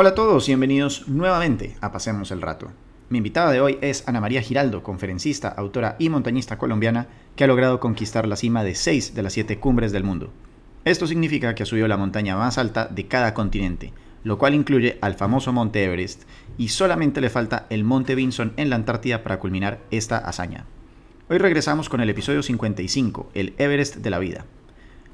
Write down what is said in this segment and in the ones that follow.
Hola a todos bienvenidos nuevamente a Pasemos el Rato. Mi invitada de hoy es Ana María Giraldo, conferencista, autora y montañista colombiana que ha logrado conquistar la cima de seis de las siete cumbres del mundo. Esto significa que ha subido la montaña más alta de cada continente, lo cual incluye al famoso Monte Everest, y solamente le falta el Monte Vinson en la Antártida para culminar esta hazaña. Hoy regresamos con el episodio 55, el Everest de la vida.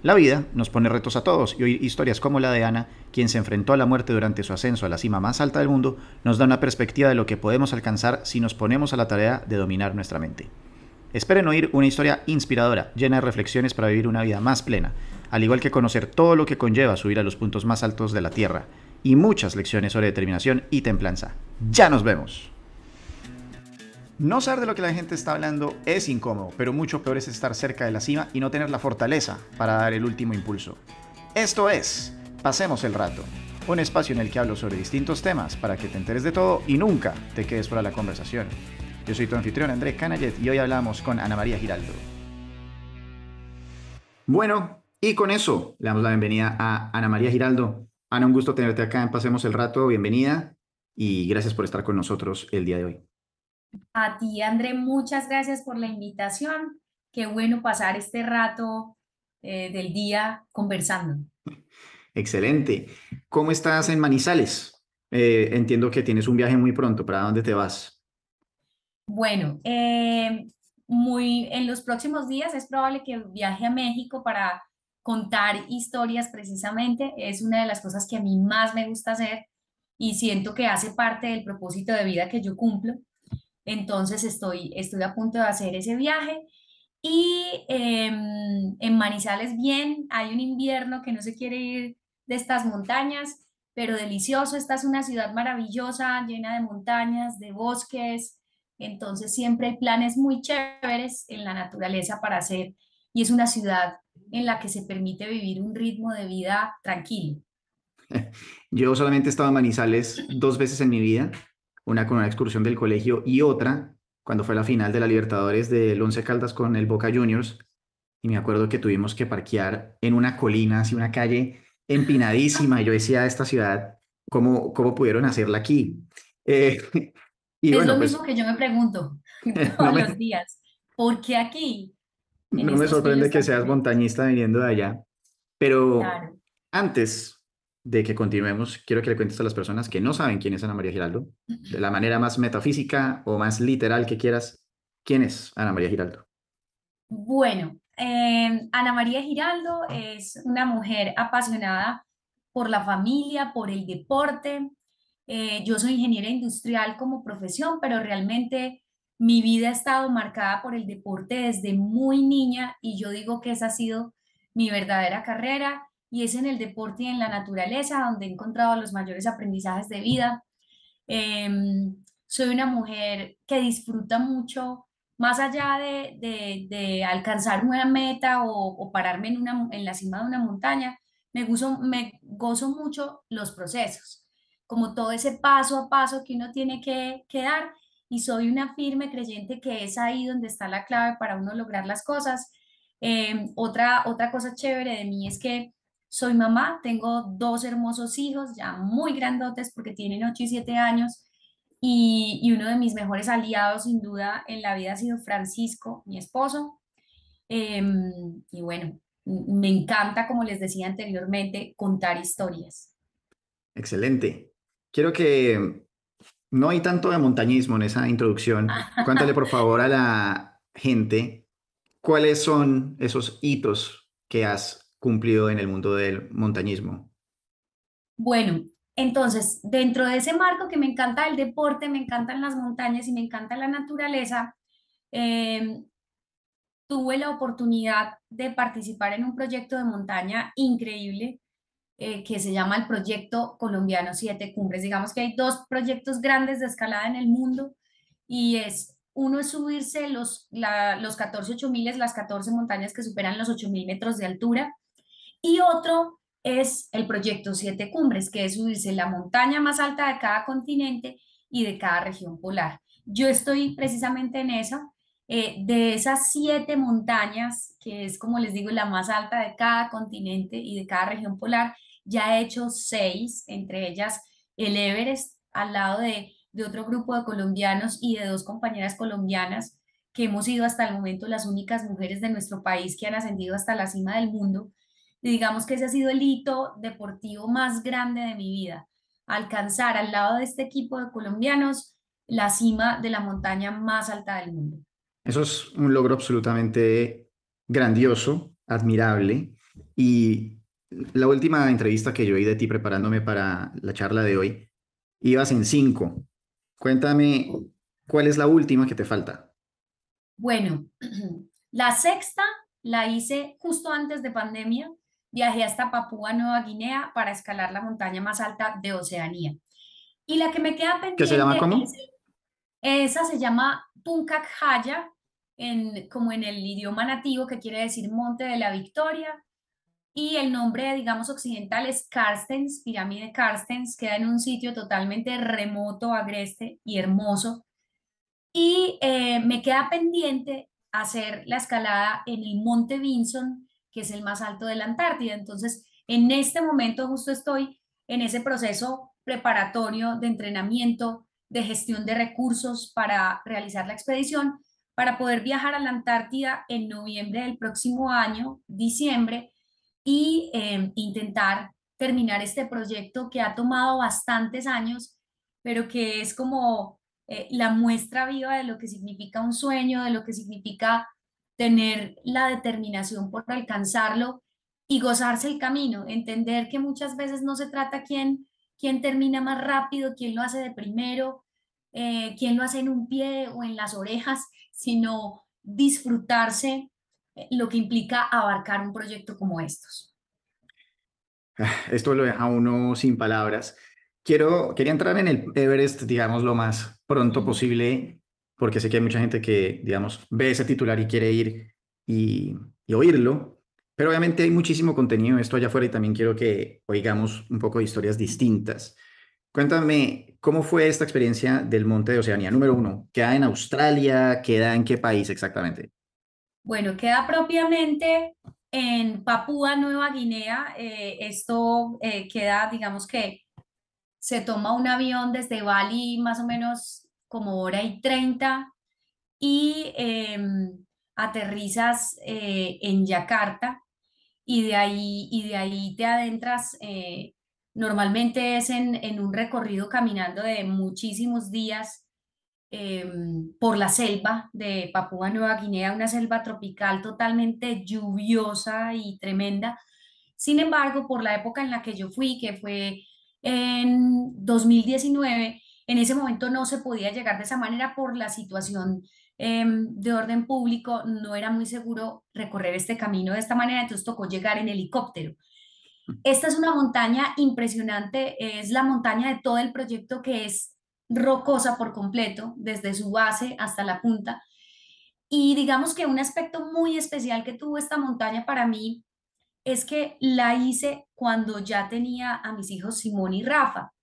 La vida nos pone retos a todos y hoy historias como la de Ana, quien se enfrentó a la muerte durante su ascenso a la cima más alta del mundo, nos da una perspectiva de lo que podemos alcanzar si nos ponemos a la tarea de dominar nuestra mente. Esperen oír una historia inspiradora, llena de reflexiones para vivir una vida más plena, al igual que conocer todo lo que conlleva subir a los puntos más altos de la Tierra, y muchas lecciones sobre determinación y templanza. ¡Ya nos vemos! No saber de lo que la gente está hablando es incómodo, pero mucho peor es estar cerca de la cima y no tener la fortaleza para dar el último impulso. Esto es, pasemos el rato, un espacio en el que hablo sobre distintos temas para que te enteres de todo y nunca te quedes fuera de la conversación. Yo soy tu anfitrión André Canayet y hoy hablamos con Ana María Giraldo. Bueno, y con eso le damos la bienvenida a Ana María Giraldo. Ana, un gusto tenerte acá en Pasemos el Rato, bienvenida y gracias por estar con nosotros el día de hoy. A ti, André, muchas gracias por la invitación. Qué bueno pasar este rato eh, del día conversando. Excelente. ¿Cómo estás en Manizales? Eh, entiendo que tienes un viaje muy pronto. ¿Para dónde te vas? Bueno, eh, muy, en los próximos días es probable que viaje a México para contar historias precisamente. Es una de las cosas que a mí más me gusta hacer y siento que hace parte del propósito de vida que yo cumplo. Entonces estoy, estoy a punto de hacer ese viaje. Y em, en Manizales, bien, hay un invierno que no se quiere ir de estas montañas, pero delicioso. Esta es una ciudad maravillosa, llena de montañas, de bosques. Entonces siempre hay planes muy chéveres en la naturaleza para hacer. Y es una ciudad en la que se permite vivir un ritmo de vida tranquilo. Yo solamente he estado en Manizales dos veces en mi vida una con una excursión del colegio y otra cuando fue la final de la Libertadores del Once Caldas con el Boca Juniors. Y me acuerdo que tuvimos que parquear en una colina, así una calle empinadísima. Y yo decía, esta ciudad, ¿cómo, cómo pudieron hacerla aquí? Eh, y es lo pues mismo que yo me pregunto todos los días. ¿Por qué aquí? No me sorprende que seas montañista viniendo de allá. Pero antes de que continuemos, quiero que le cuentes a las personas que no saben quién es Ana María Giraldo, de la manera más metafísica o más literal que quieras, ¿quién es Ana María Giraldo? Bueno, em, Ana María Giraldo es una mujer apasionada por la familia, por el deporte. Eh, yo soy ingeniera industrial como profesión, pero realmente mi vida ha estado marcada por el deporte desde muy niña y yo digo que esa ha sido mi verdadera carrera y es en el deporte y en la naturaleza donde he encontrado los mayores aprendizajes de vida. Em, soy una mujer que disfruta mucho, más allá de, de, alcanzar una meta o, pararme en, una, en la cima de una montaña, me, gozo, me gozo mucho los procesos, como todo ese paso a paso que uno tiene que, que dar y soy una firme creyente que es ahí donde está la clave para uno lograr las cosas. Em, otra, otra cosa chévere de mí es que soy mamá, tengo dos hermosos hijos, ya muy grandotes porque tienen 8 y 7 años. Y, uno de mis mejores aliados, sin duda, en la vida ha sido Francisco, mi esposo. Em, y bueno, me encanta, como les decía anteriormente, contar historias. Excelente. Quiero que no hay tanto de montañismo en esa introducción. Cuéntale, por favor, a la gente cuáles son esos hitos que has cumplido en el mundo del montañismo? Bueno, entonces, dentro de ese marco que me encanta el deporte, me encantan las montañas y me encanta la naturaleza, em, tuve la oportunidad de participar en un proyecto de montaña increíble eh, que se llama el Proyecto Colombiano Siete Cumbres. Digamos que hay dos proyectos grandes de escalada en el mundo y es, uno es subirse los, los 14 8000, las 14 montañas que superan los 8000 metros de altura y otro es el proyecto Siete Cumbres, que es subirse la montaña más alta de cada continente y de cada región polar. Yo estoy precisamente en esa. Eh, de esas siete montañas, que es como les digo, la más alta de cada continente y de cada región polar, ya he hecho seis, entre ellas el Everest al lado de, de otro grupo de colombianos y de dos compañeras colombianas que hemos sido hasta el momento las únicas mujeres de nuestro país que han ascendido hasta la cima del mundo. Y digamos que ese ha sido el hito deportivo más grande de mi vida, alcanzar al lado de este equipo de colombianos la cima de la montaña más alta del mundo. Eso es un logro absolutamente grandioso, admirable. Y la última entrevista que yo oí de ti preparándome para la charla de hoy, ibas en cinco. Cuéntame, ¿cuál es la última que te falta? Bueno, la sexta la hice justo antes de pandemia. Viajé hasta Papúa Nueva Guinea para escalar la montaña más alta de Oceanía. Y la que me queda pendiente. ¿Qué se llama cómo? esa se llama Punkak Haya, en, como en el idioma nativo, que quiere decir Monte de la Victoria. Y el nombre, digamos, occidental es Carstens, pirámide Carstens, queda en un sitio totalmente remoto, agreste y hermoso. Y eh, me queda pendiente hacer la escalada en el Monte Vinson, que es el más alto de la Antártida. Entonces, en este momento justo estoy en ese proceso preparatorio de entrenamiento, de gestión de recursos para realizar la expedición, para poder viajar a la Antártida en noviembre del próximo año, diciembre, y em, intentar terminar este proyecto que ha tomado bastantes años, pero que es como eh, la muestra viva de lo que significa un sueño, de lo que significa tener la determinación por alcanzarlo y gozarse el camino, entender que muchas veces no se trata quién, quién termina más rápido, quién lo hace de primero, eh, quién lo hace en un pie o en las orejas, sino disfrutarse eh, lo que implica abarcar un proyecto como estos. Ah, esto lo deja uno sin palabras. Quiero, quería entrar en el Everest, digamos, lo más pronto posible, porque sé que hay mucha gente que, digamos, ve ese titular y quiere ir y, y oírlo, pero obviamente hay muchísimo contenido de esto allá afuera y también quiero que oigamos un poco de historias distintas. Cuéntame, ¿cómo fue esta experiencia del Monte de Oceanía? Número uno, ¿queda en Australia? ¿Queda en qué país exactamente? Bueno, queda propiamente en Papúa Nueva Guinea. Eh, esto eh, queda, digamos que se toma un avión desde Bali más o menos como hora y treinta y em, aterrizas eh, en Yakarta y de ahí, y de ahí te adentras. normalmente es en, en, un recorrido caminando de muchísimos días Em, por la selva de Papúa Nueva Guinea, una selva tropical totalmente lluviosa y tremenda. Sin embargo, por la época en la que yo fui, que fue en 2019, en ese momento no se podía llegar de esa manera por la situación em, de orden público, no era muy seguro recorrer este camino de esta manera, entonces tocó llegar en helicóptero. Esta es una montaña impresionante, es la montaña de todo el proyecto que es rocosa por completo, desde su base hasta la punta. Y digamos que un aspecto muy especial que tuvo esta montaña para mí es que la hice cuando ya tenía a mis hijos Simón y Rafa.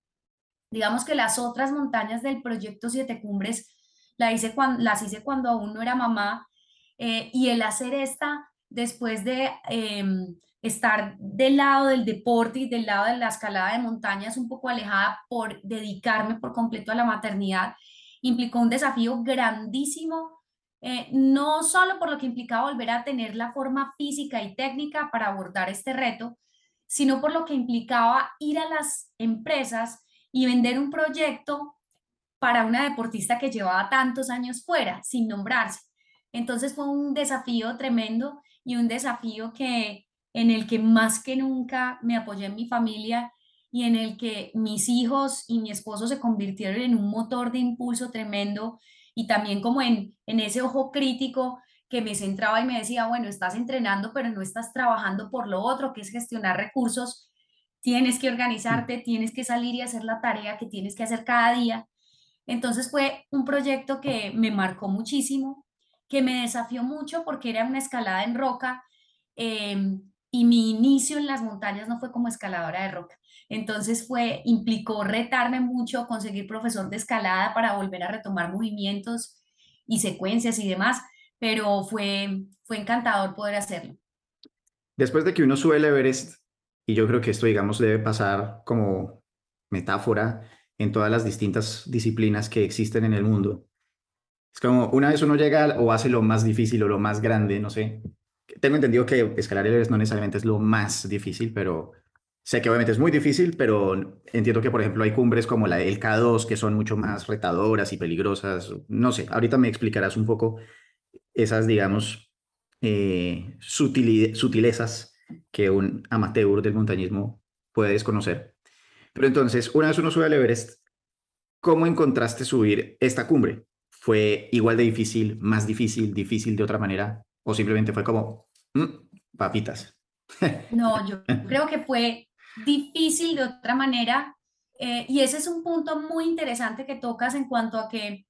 Digamos que las otras montañas del proyecto Siete Cumbres la hice cuando, las hice cuando aún no era mamá eh, y el hacer esta después de em, estar del lado del deporte y del lado de la escalada de montañas un poco alejada por dedicarme por completo a la maternidad, implicó un desafío grandísimo, eh, no solo por lo que implicaba volver a tener la forma física y técnica para abordar este reto, sino por lo que implicaba ir a las empresas y vender un proyecto para una deportista que llevaba tantos años fuera, sin nombrarse. Entonces fue un desafío tremendo y un desafío que en el que más que nunca me apoyé en mi familia y en el que mis hijos y mi esposo se convirtieron en un motor de impulso tremendo y también como en, en ese ojo crítico que me centraba y me decía, bueno, estás entrenando, pero no estás trabajando por lo otro, que es gestionar recursos, tienes que organizarte, tienes que salir y hacer la tarea que tienes que hacer cada día. Entonces fue un proyecto que me marcó muchísimo, que me desafió mucho porque era una escalada en roca. Eh, y mi inicio en las montañas no fue como escaladora de roca. Entonces fue, implicó retarme mucho, conseguir profesor de escalada para volver a retomar movimientos y secuencias y demás, pero fue, fue encantador poder hacerlo. Después de que uno sube el Everest, y yo creo que esto, digamos, debe pasar como metáfora en todas las distintas disciplinas que existen en el mundo. Es como una vez uno llega o hace lo más difícil o lo más grande, no sé. Tengo entendido que escalar Everest no necesariamente es lo más difícil, pero sé que obviamente es muy difícil, pero entiendo que, por ejemplo, hay cumbres como la del K2 que son mucho más retadoras y peligrosas. No sé, ahorita me explicarás un poco esas, digamos, eh, sutilezas que un amateur del montañismo puede desconocer. Pero entonces, una vez uno sube al Everest, ¿cómo encontraste subir esta cumbre? ¿Fue igual de difícil, más difícil, difícil de otra manera? ¿O simplemente fue como, mm, papitas? No, yo creo que fue difícil de otra manera. Eh, y ese es un punto muy interesante que tocas en cuanto a que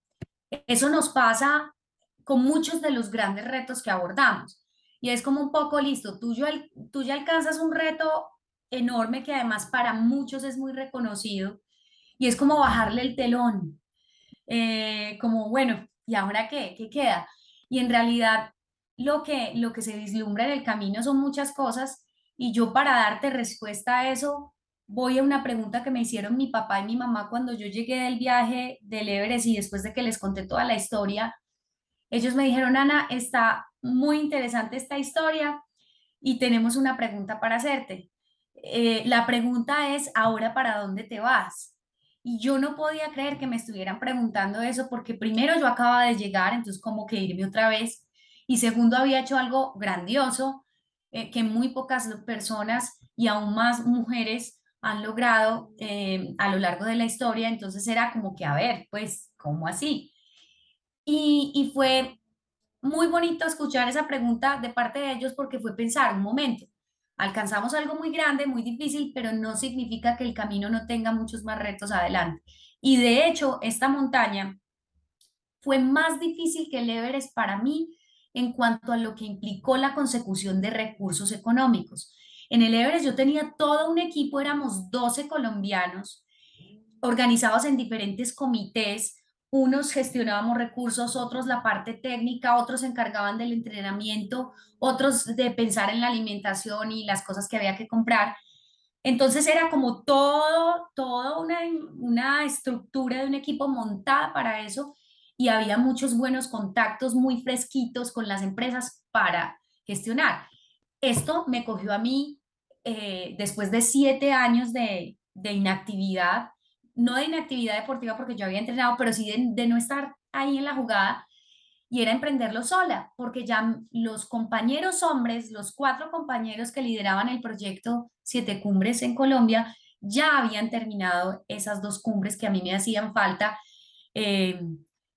eso nos pasa con muchos de los grandes retos que abordamos. Y es como un poco listo, tú, tú ya alcanzas un reto enorme que además para muchos es muy reconocido y es como bajarle el telón, eh, como bueno, ¿y ahora qué? ¿Qué queda? Y en realidad lo que, lo que se vislumbra en el camino son muchas cosas y yo para darte respuesta a eso voy a una pregunta que me hicieron mi papá y mi mamá cuando yo llegué del viaje del Everest y después de que les conté toda la historia, ellos me dijeron, Ana, está muy interesante esta historia y tenemos una pregunta para hacerte. Eh, la pregunta es, ¿ahora para dónde te vas? Y yo no podía creer que me estuvieran preguntando eso porque primero yo acababa de llegar, entonces como que irme otra vez. Y segundo, había hecho algo grandioso eh, que muy pocas personas y aún más mujeres han logrado eh, a lo largo de la historia. Entonces era como que, a ver, pues, ¿cómo así? Y, y fue muy bonito escuchar esa pregunta de parte de ellos porque fue pensar un momento alcanzamos algo muy grande, muy difícil, pero no significa que el camino no tenga muchos más retos adelante. Y de hecho, esta montaña fue más difícil que el Everest para mí en cuanto a lo que implicó la consecución de recursos económicos. En el Everest yo tenía todo un equipo, éramos 12 colombianos organizados en diferentes comités unos gestionábamos recursos, otros la parte técnica, otros se encargaban del entrenamiento, otros de pensar en la alimentación y las cosas que había que comprar. Entonces era como todo, toda una, una estructura de un equipo montada para eso y había muchos buenos contactos muy fresquitos con las empresas para gestionar. Esto me cogió a mí eh, después de siete años de, de inactividad no de inactividad deportiva porque yo había entrenado, pero sí de, no estar ahí en la jugada y era emprenderlo sola, porque ya los compañeros hombres, los cuatro compañeros que lideraban el proyecto Siete Cumbres en Colombia, ya habían terminado esas dos cumbres que a mí me hacían falta. Eh,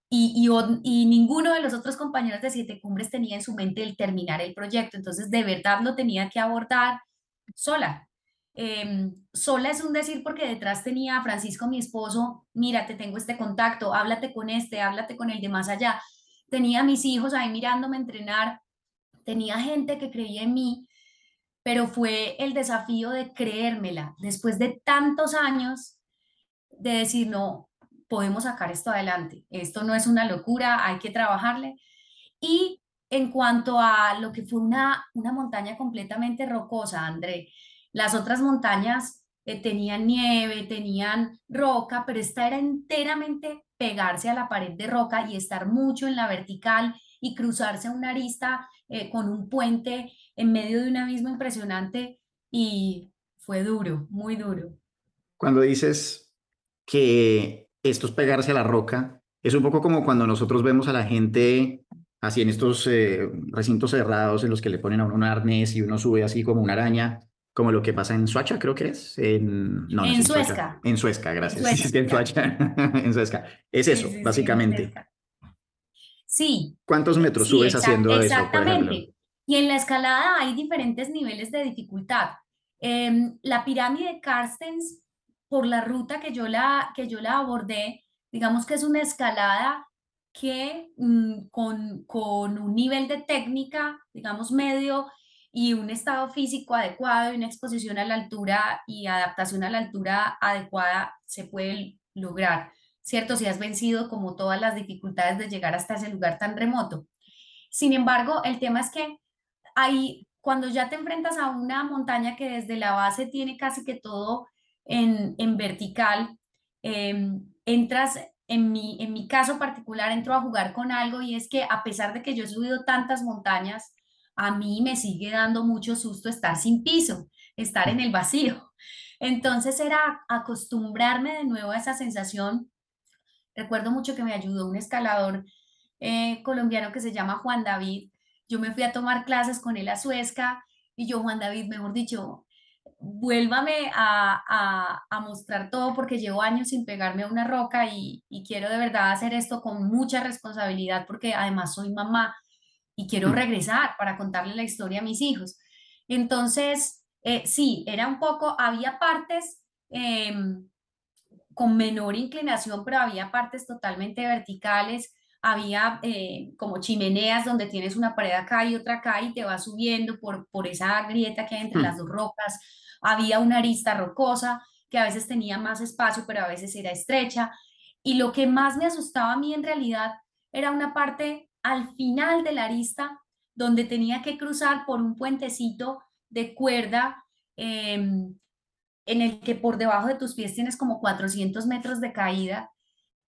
y, y, ninguno de los otros compañeros de Siete Cumbres tenía en su mente el terminar el proyecto. Entonces, de verdad lo tenía que abordar sola. Em, sola es un decir porque detrás tenía a Francisco, mi esposo, mira, te tengo este contacto, háblate con este, háblate con el de más allá. Tenía a mis hijos ahí mirándome entrenar, tenía gente que creía en mí, pero fue el desafío de creérmela después de tantos años de decir, no, podemos sacar esto adelante, esto no es una locura, hay que trabajarle. Y en cuanto a lo que fue una, una montaña completamente rocosa, André, las otras montañas eh, tenían nieve, tenían roca, pero esta era enteramente pegarse a la pared de roca y estar mucho en la vertical y cruzarse una arista eh, con un puente en medio de un abismo impresionante y fue duro, muy duro. Cuando dices que esto es pegarse a la roca, es un poco como cuando nosotros vemos a la gente así en estos eh, recintos cerrados en los que le ponen a uno un arnés y uno sube así como una araña como lo que pasa en Suacha, creo que es. En, no, en, Suezca. En Suezca, gracias. en Suacha, en Suezca. Es eso, básicamente. Sí. ¿Cuántos metros subes haciendo eso? Exactamente. Y en la escalada hay diferentes niveles de dificultad. Em, la pirámide Carstens, por la ruta que yo la, que yo la abordé, digamos que es una escalada que mm, con, con un nivel de técnica, digamos, medio, y un estado físico adecuado y una exposición a la altura y adaptación a la altura adecuada se puede lograr, ¿cierto? Si has vencido como todas las dificultades de llegar hasta ese lugar tan remoto. Sin embargo, el tema es que ahí, cuando ya te enfrentas a una montaña que desde la base tiene casi que todo en, en vertical, em, entras, en mi, en mi caso particular, entro a jugar con algo y es que a pesar de que yo he subido tantas montañas, a mí me sigue dando mucho susto estar sin piso, estar en el vacío. Entonces era acostumbrarme de nuevo a esa sensación. Recuerdo mucho que me ayudó un escalador eh, colombiano que se llama Juan David. Yo me fui a tomar clases con él a Suezca y yo, Juan David, mejor dicho, vuélvame a, a, mostrar todo porque llevo años sin pegarme a una roca y, y, quiero de verdad hacer esto con mucha responsabilidad porque además soy mamá y quiero mm. regresar para contarle la historia a mis hijos. Entonces, eh, sí, era un poco, había partes em, con menor inclinación, pero había partes totalmente verticales, había eh, como chimeneas donde tienes una pared acá y otra acá y te va subiendo por, por esa grieta que hay entre mm. las dos rocas, había una arista rocosa que a veces tenía más espacio, pero a veces era estrecha. Y lo que más me asustaba a mí en realidad era una parte al final de la arista donde tenía que cruzar por un puentecito de cuerda em, en el que por debajo de tus pies tienes como 400 metros de caída.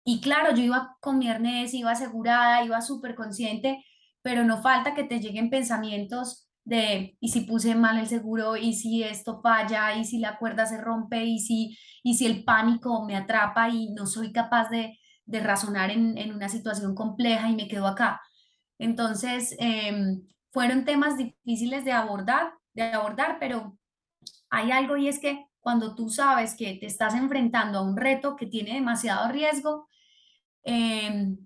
Y claro, yo iba con mi arnés, iba asegurada, iba súper consciente, pero no falta que te lleguen pensamientos de, y si puse mal el seguro, y si esto falla, y si la cuerda se rompe, y si, y si el pánico me atrapa y no soy capaz de, de razonar en, en, una situación compleja y me quedo acá. Entonces, em, fueron temas difíciles de abordar, de abordar, pero hay algo y es que cuando tú sabes que te estás enfrentando a un reto que tiene demasiado riesgo, em,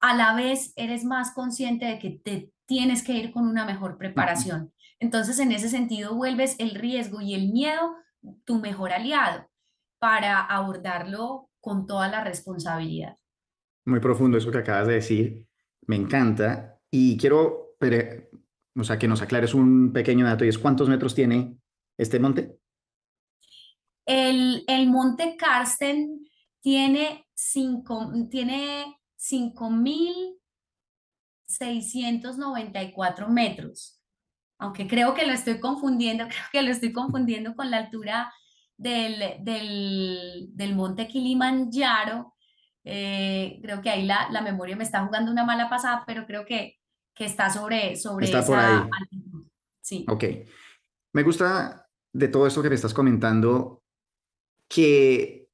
a la vez eres más consciente de que te tienes que ir con una mejor preparación. Entonces, en ese sentido, vuelves el riesgo y el miedo tu mejor aliado para abordarlo con toda la responsabilidad. Muy profundo eso que acabas de decir. Me encanta. Y quiero o sea, que nos aclares un pequeño dato y es cuántos metros tiene este monte. El, el monte Karsten tiene cinco, tiene 5.694 metros. Aunque creo que lo estoy confundiendo, creo que lo estoy confundiendo con la altura del, del, del monte Kilimanjaro. Eh, creo que ahí la, la memoria me está jugando una mala pasada, pero creo que que está sobre, sobre está por ahí. Sí. Ok. Me gusta de todo esto que me estás comentando que,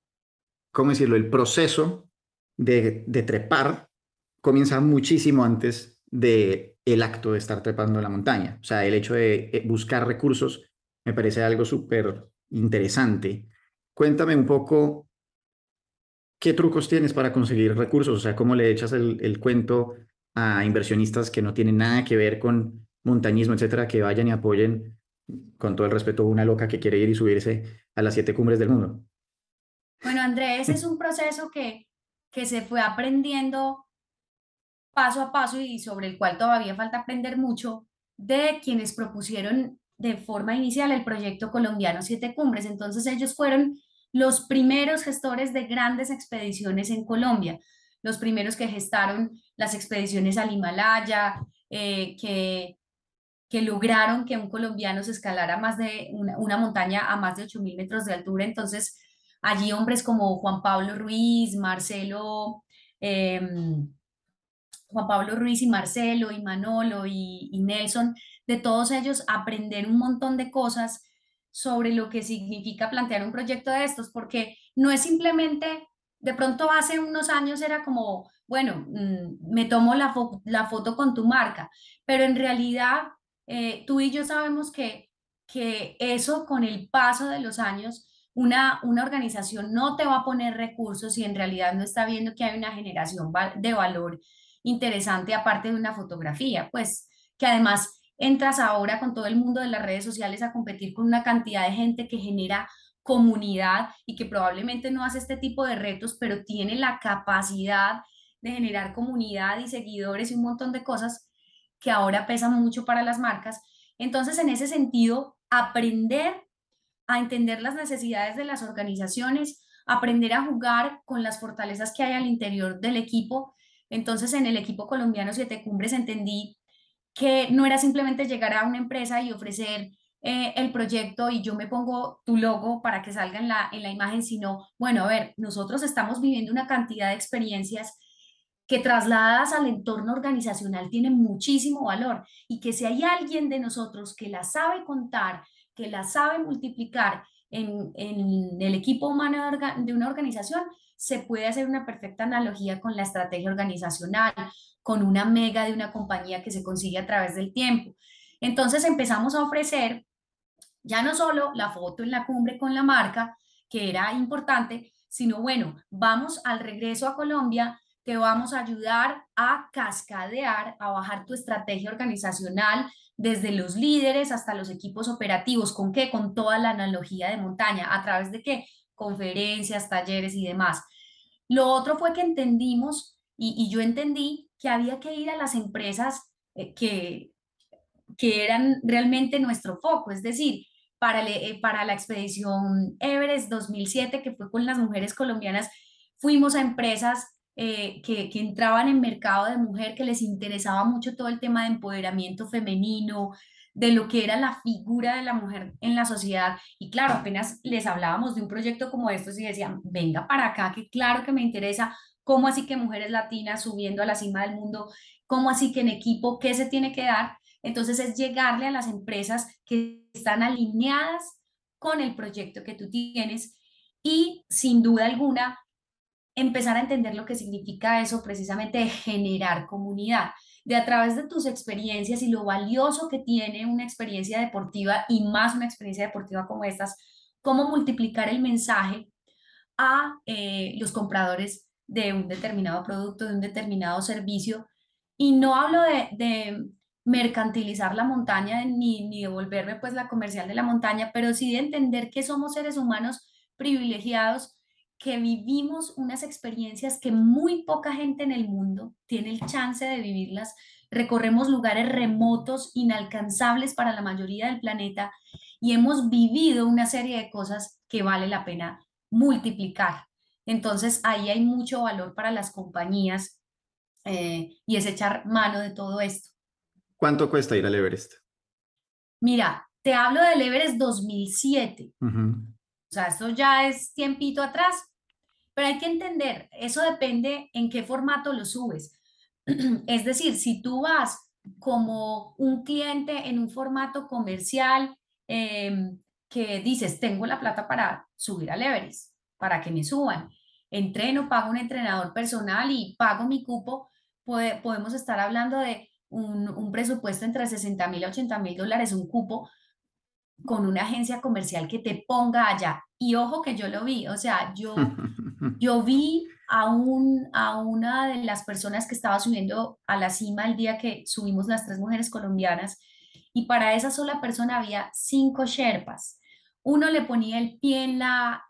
¿cómo decirlo? El proceso de, de trepar comienza muchísimo antes de el acto de estar trepando la montaña. O sea, el hecho de eh, buscar recursos me parece algo súper interesante. Cuéntame un poco qué trucos tienes para conseguir recursos, o sea, cómo le echas el, el cuento a inversionistas que no tienen nada que ver con montañismo, etcétera, que vayan y apoyen con todo el respeto a una loca que quiere ir y subirse a las siete cumbres del mundo. Bueno, Andrés, es un proceso que, que se fue aprendiendo paso a paso y sobre el cual todavía falta aprender mucho de quienes propusieron de forma inicial el proyecto colombiano Siete Cumbres. Entonces ellos fueron los primeros gestores de grandes expediciones en Colombia los primeros que gestaron las expediciones al Himalaya, eh, que, que lograron que un colombiano se escalara más de una, montaña a más de 8.000 metros de altura. Entonces, allí hombres como Juan Pablo Ruiz, Marcelo, em, Juan Pablo Ruiz y Marcelo y Manolo y, y Nelson, de todos ellos aprender un montón de cosas sobre lo que significa plantear un proyecto de estos, porque no es simplemente de pronto hace unos años era como, bueno, mm, me tomo la, foto con tu marca, pero en realidad eh, tú y yo sabemos que, que eso con el paso de los años, una, una organización no te va a poner recursos si en realidad no está viendo que hay una generación de valor interesante aparte de una fotografía, pues que además entras ahora con todo el mundo de las redes sociales a competir con una cantidad de gente que genera comunidad y que probablemente no hace este tipo de retos, pero tiene la capacidad de generar comunidad y seguidores y un montón de cosas que ahora pesan mucho para las marcas. Entonces, en ese sentido, aprender a entender las necesidades de las organizaciones, aprender a jugar con las fortalezas que hay al interior del equipo. Entonces, en el equipo colombiano Siete Cumbres entendí que no era simplemente llegar a una empresa y ofrecer eh, el proyecto y yo me pongo tu logo para que salga en la, en la imagen, sino, bueno, a ver, nosotros estamos viviendo una cantidad de experiencias que trasladadas al entorno organizacional tienen muchísimo valor y que si hay alguien de nosotros que la sabe contar, que la sabe multiplicar en, en el equipo humano de una organización, se puede hacer una perfecta analogía con la estrategia organizacional, con una mega de una compañía que se consigue a través del tiempo. Entonces empezamos a ofrecer ya no solo la foto en la cumbre con la marca, que era importante, sino bueno, vamos al regreso a Colombia, te vamos a ayudar a cascadear, a bajar tu estrategia organizacional desde los líderes hasta los equipos operativos. ¿Con qué? Con toda la analogía de montaña. ¿A través de qué? Conferencias, talleres y demás. Lo otro fue que entendimos, y, yo entendí, que había que ir a las empresas eh, que, que eran realmente nuestro foco. Es decir, para, eh, para la expedición Everest 2007, que fue con las mujeres colombianas, fuimos a empresas eh, que, que, entraban en mercado de mujer, que les interesaba mucho todo el tema de empoderamiento femenino, de lo que era la figura de la mujer en la sociedad. Y claro, apenas les hablábamos de un proyecto como estos y decían, venga para acá, que claro que me interesa, ¿cómo así que mujeres latinas subiendo a la cima del mundo? ¿Cómo así que en equipo, qué se tiene que dar? Entonces es llegarle a las empresas que están alineadas con el proyecto que tú tienes y sin duda alguna empezar a entender lo que significa eso, precisamente de generar comunidad, de a través de tus experiencias y lo valioso que tiene una experiencia deportiva y más una experiencia deportiva como estas, cómo multiplicar el mensaje a eh, los compradores de un determinado producto, de un determinado servicio. Y no hablo de, de mercantilizar la montaña ni, ni devolverme pues la comercial de la montaña, pero sí de entender que somos seres humanos privilegiados que vivimos unas experiencias que muy poca gente en el mundo tiene el chance de vivirlas. Recorremos lugares remotos, inalcanzables para la mayoría del planeta y hemos vivido una serie de cosas que vale la pena multiplicar. Entonces ahí hay mucho valor para las compañías eh, y es echar mano de todo esto. ¿Cuánto cuesta ir al Everest? Mira, te hablo del Everest 2007. O sea, esto ya es tiempito atrás, pero hay que entender, eso depende en qué formato lo subes. Es decir, si tú vas como un cliente en un formato comercial em, que dices, tengo la plata para subir al Everest, para que me suban, entreno, pago un entrenador personal y pago mi cupo, podemos estar hablando de un, un presupuesto entre 60 mil a 80 mil dólares, un cupo, con una agencia comercial que te ponga allá. Y ojo que yo lo vi, o sea, yo, yo vi a, un, a una de las personas que estaba subiendo a la cima el día que subimos las tres mujeres colombianas y para esa sola persona había cinco sherpas. Uno le ponía el pie en la,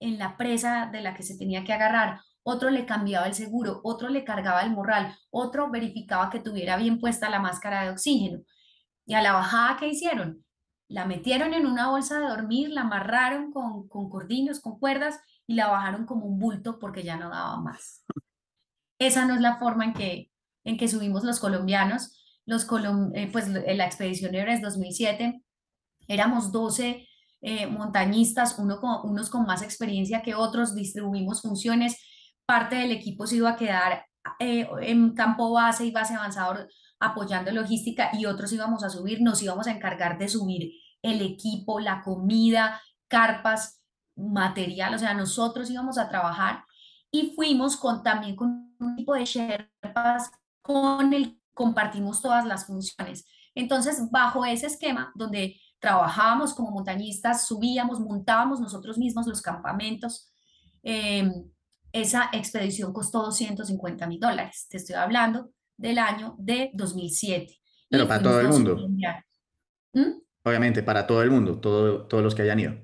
en la presa de la que se tenía que agarrar, otro le cambiaba el seguro, otro le cargaba el morral, otro verificaba que tuviera bien puesta la máscara de oxígeno. Y a la bajada, ¿qué hicieron? La metieron en una bolsa de dormir, la amarraron con, con cordinos, con cuerdas y la bajaron como un bulto porque ya no daba más. Esa no es la forma en que, en que subimos los colombianos. Los eh, pues en la expedición Everest 2007 éramos 12 eh, montañistas, uno con, unos con más experiencia que otros, distribuimos funciones, parte del equipo se iba a quedar eh, en campo base y base avanzador apoyando logística y otros íbamos a subir, nos íbamos a encargar de subir el equipo, la comida, carpas, material, o sea, nosotros íbamos a trabajar y fuimos con, también con un tipo de Sherpas con el compartimos todas las funciones. Entonces, bajo ese esquema donde trabajábamos como montañistas, subíamos, montábamos nosotros mismos los campamentos, em, esa expedición costó 250 mil dólares. Te estoy hablando del año de 2007. Pero para todo el mundo. ¿Mm? Obviamente, para todo el mundo, todo, todos los que hayan ido.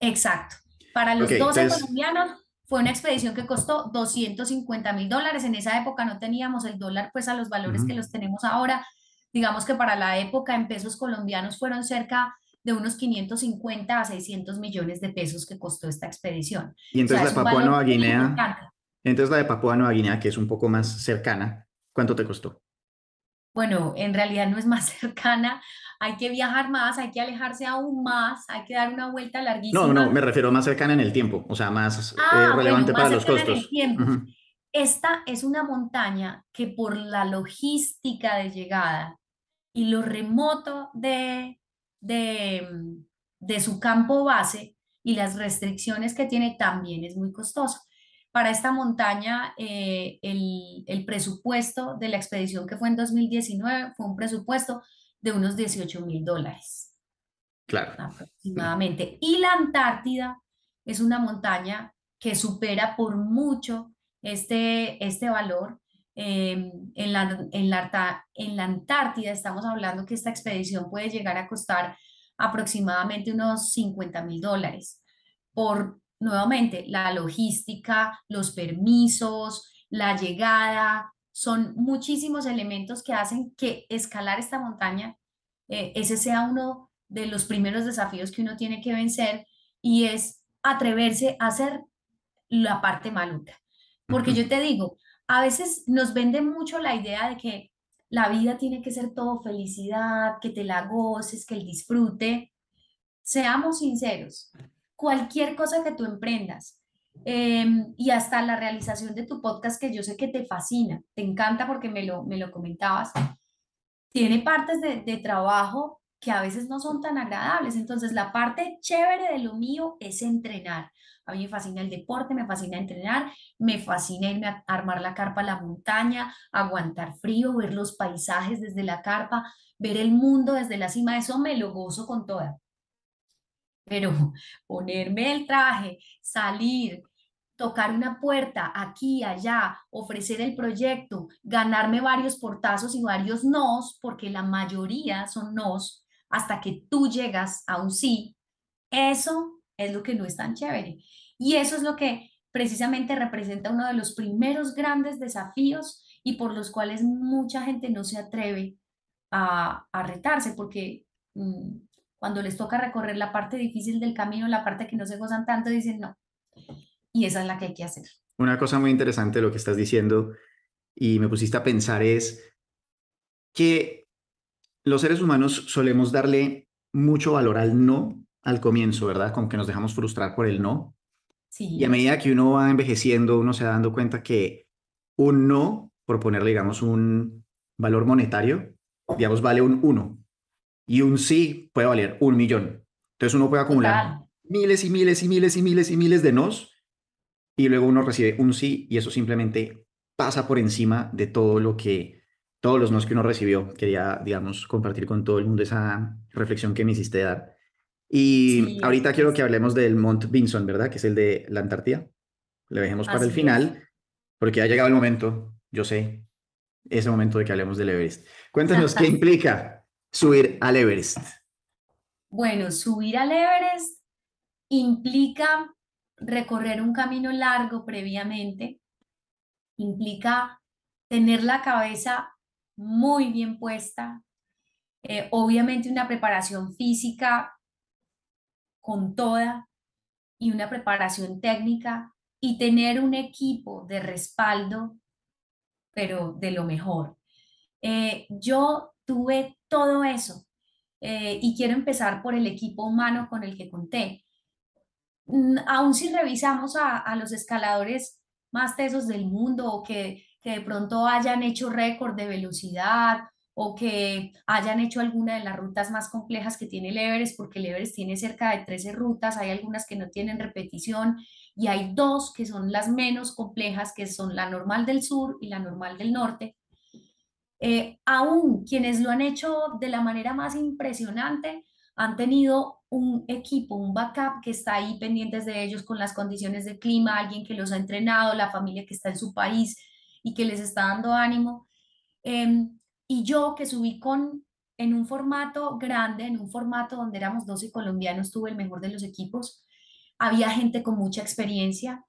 Exacto. Para los 12 colombianos fue una expedición que costó 250 mil dólares. En esa época no teníamos el dólar pues a los valores que los tenemos ahora. Digamos que para la época en pesos colombianos fueron cerca de unos 550 a 600 millones de pesos que costó esta expedición. Y entonces la Papua Nueva Guinea, entonces la de Papua Nueva Guinea, que es un poco más cercana, ¿Cuánto te costó? Bueno, en realidad no es más cercana, hay que viajar más, hay que alejarse aún más, hay que dar una vuelta No, no, larguísima. me refiero más cercana en el tiempo, o sea, más eh, Ah, bueno, relevante para más los cercana en el costos. tiempo. Ujú, Esta es una montaña que por la logística de llegada y lo remoto de, de, mm, de su campo base y las restricciones que tiene, también es muy costosa. Para esta montaña, eh, el, el presupuesto de la expedición que fue en 2019 fue un presupuesto de unos dieciocho mil dólares Claro. aproximadamente. Y la Antártida es una montaña que supera por mucho este, este valor. Eh, en la, en la, en la Antártida estamos hablando que esta expedición puede llegar a costar aproximadamente unos cincuenta mil dólares por, nuevamente, la logística, los permisos, la llegada, son muchísimos elementos que hacen que escalar esta montaña, eh, ese sea uno de los primeros desafíos que uno tiene que vencer y es atreverse a hacer la parte maluca. Porque yo te digo, a veces nos vende mucho la idea de que la vida tiene que ser todo felicidad, que te la goces, que el disfrute. Seamos sinceros, cualquier cosa que tú emprendas em, y hasta la realización de tu podcast que yo sé que te fascina, te encanta porque me lo, me lo comentabas, tiene partes de, de trabajo que a veces no son tan agradables. Entonces, la parte chévere de lo mío es entrenar. A mí me fascina el deporte, me fascina entrenar, me fascina irme a armar la carpa a la montaña, aguantar frío, ver los paisajes desde la carpa, ver el mundo desde la cima. Eso me lo gozo con toda. Pero ponerme el traje, salir, tocar una puerta aquí, allá, ofrecer el proyecto, ganarme varios portazos y varios nos, porque la mayoría son nos, hasta que tú llegas a un sí, eso es lo que no es tan chévere. Y eso es lo que precisamente representa uno de los primeros grandes desafíos y por los cuales mucha gente no se atreve a, a retarse, porque mm, cuando les toca recorrer la parte difícil del camino, la parte que no se gozan tanto, dicen no, y esa es la que hay que hacer. Una cosa muy interesante de lo que estás diciendo y me pusiste a pensar es que los seres humanos solemos darle mucho valor al no al comienzo, ¿verdad? Como que nos dejamos frustrar por el no. Y a Sí, medida que uno va envejeciendo, uno se va dando cuenta que un no, por ponerle, digamos, un valor monetario, digamos, vale un uno. Y un sí puede valer un millón. Entonces uno puede acumular total. miles y miles y miles y miles y miles de nos y luego uno recibe un sí y eso simplemente pasa por encima de todo lo que, todos los nos que uno recibió. Quería, digamos, compartir con todo el mundo esa reflexión que me hiciste dar. Y Sí, ahorita quiero que hablemos del Mont Vinson, ¿verdad? Que es el de la Antártida. Le dejemos para el es. final, porque ha llegado el momento, yo sé, ese momento de que hablemos del Everest. Cuéntanos qué implica subir al Everest. Bueno, subir al Everest implica recorrer un camino largo previamente, implica tener la cabeza muy bien puesta, eh, obviamente una preparación física con toda y una preparación técnica y tener un equipo de respaldo, pero de lo mejor. Eh, yo tuve todo eso eh, y quiero empezar por el equipo humano con el que conté. Mm, Aún si revisamos a, a los escaladores más tesos del mundo o que, que de pronto hayan hecho récord de velocidad o que hayan hecho alguna de las rutas más complejas que tiene el Everest, porque el Everest tiene cerca de 13 rutas, hay algunas que no tienen repetición y hay dos que son las menos complejas, que son la normal del sur y la normal del norte eh, aún quienes lo han hecho de la manera más impresionante han tenido un equipo, un backup que está ahí pendientes de ellos con las condiciones del clima, alguien que los ha entrenado, la familia que está en su país y que les está dando ánimo. Em, y yo que subí con, en un formato grande, en un formato donde éramos 12 colombianos, tuve el mejor de los equipos. Había gente con mucha experiencia,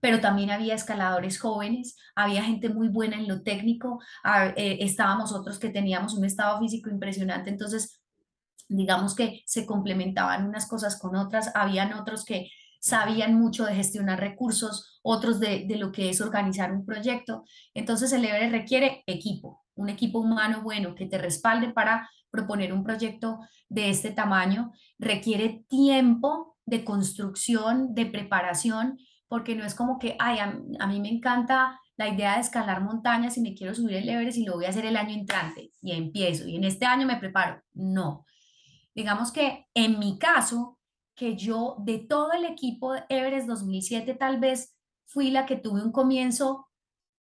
pero también había escaladores jóvenes, había gente muy buena en lo técnico, a- eh, estábamos otros que teníamos un estado físico impresionante, entonces digamos que se complementaban unas cosas con otras, habían otros que sabían mucho de gestionar recursos, otros de, de lo que es organizar un proyecto, entonces el Everest requiere equipo, un equipo humano bueno que te respalde para proponer un proyecto de este tamaño, requiere tiempo de construcción, de preparación, porque no es como que, ay, a, a mí me encanta la idea de escalar montañas y me quiero subir el Everest y lo voy a hacer el año entrante y empiezo y en este año me preparo. No. Digamos que en mi caso, que yo de todo el equipo Everest 2007 tal vez fui la que tuve un comienzo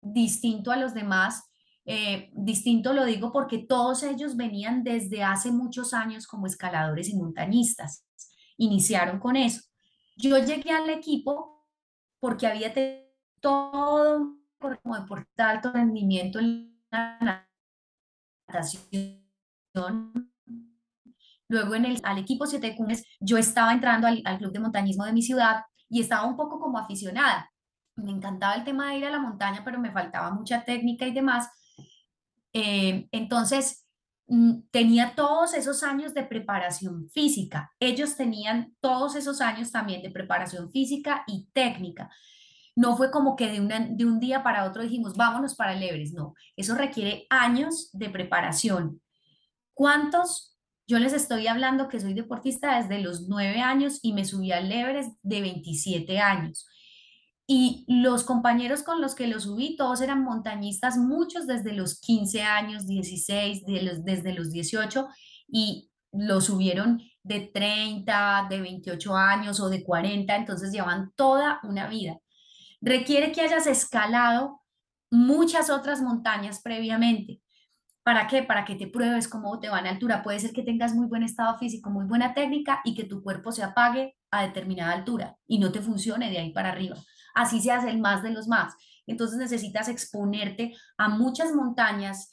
distinto a los demás. Eh, distinto lo digo porque todos ellos venían desde hace muchos años como escaladores y montañistas. Iniciaron con eso. Yo llegué al equipo porque había todo como deporte de alto rendimiento en la natación. Luego en el, al equipo Siete Cumbres, yo estaba entrando al, al club de montañismo de mi ciudad y estaba un poco como aficionada. Me encantaba el tema de ir a la montaña, pero me faltaba mucha técnica y demás. Eh, entonces, tenía todos esos años de preparación física. Ellos tenían todos esos años también de preparación física y técnica. No fue como que de, de un día para otro dijimos, vámonos para el Everest. No, eso requiere años de preparación. ¿Cuántos? Yo les estoy hablando que soy deportista desde los 9 años y me subí al Everest de 27 años. Y los compañeros con los que lo subí, todos eran montañistas, muchos desde los 15 años, 16, de los, desde los 18, y lo subieron de 30, de 28 años o de 40, entonces llevan toda una vida requiere que hayas escalado muchas otras montañas previamente. ¿Para qué? Para que te pruebes cómo te va en altura. Puede ser que tengas muy buen estado físico, muy buena técnica y que tu cuerpo se apague a determinada altura y no te funcione de ahí para arriba. Así seas el más de los más. Entonces necesitas exponerte a muchas montañas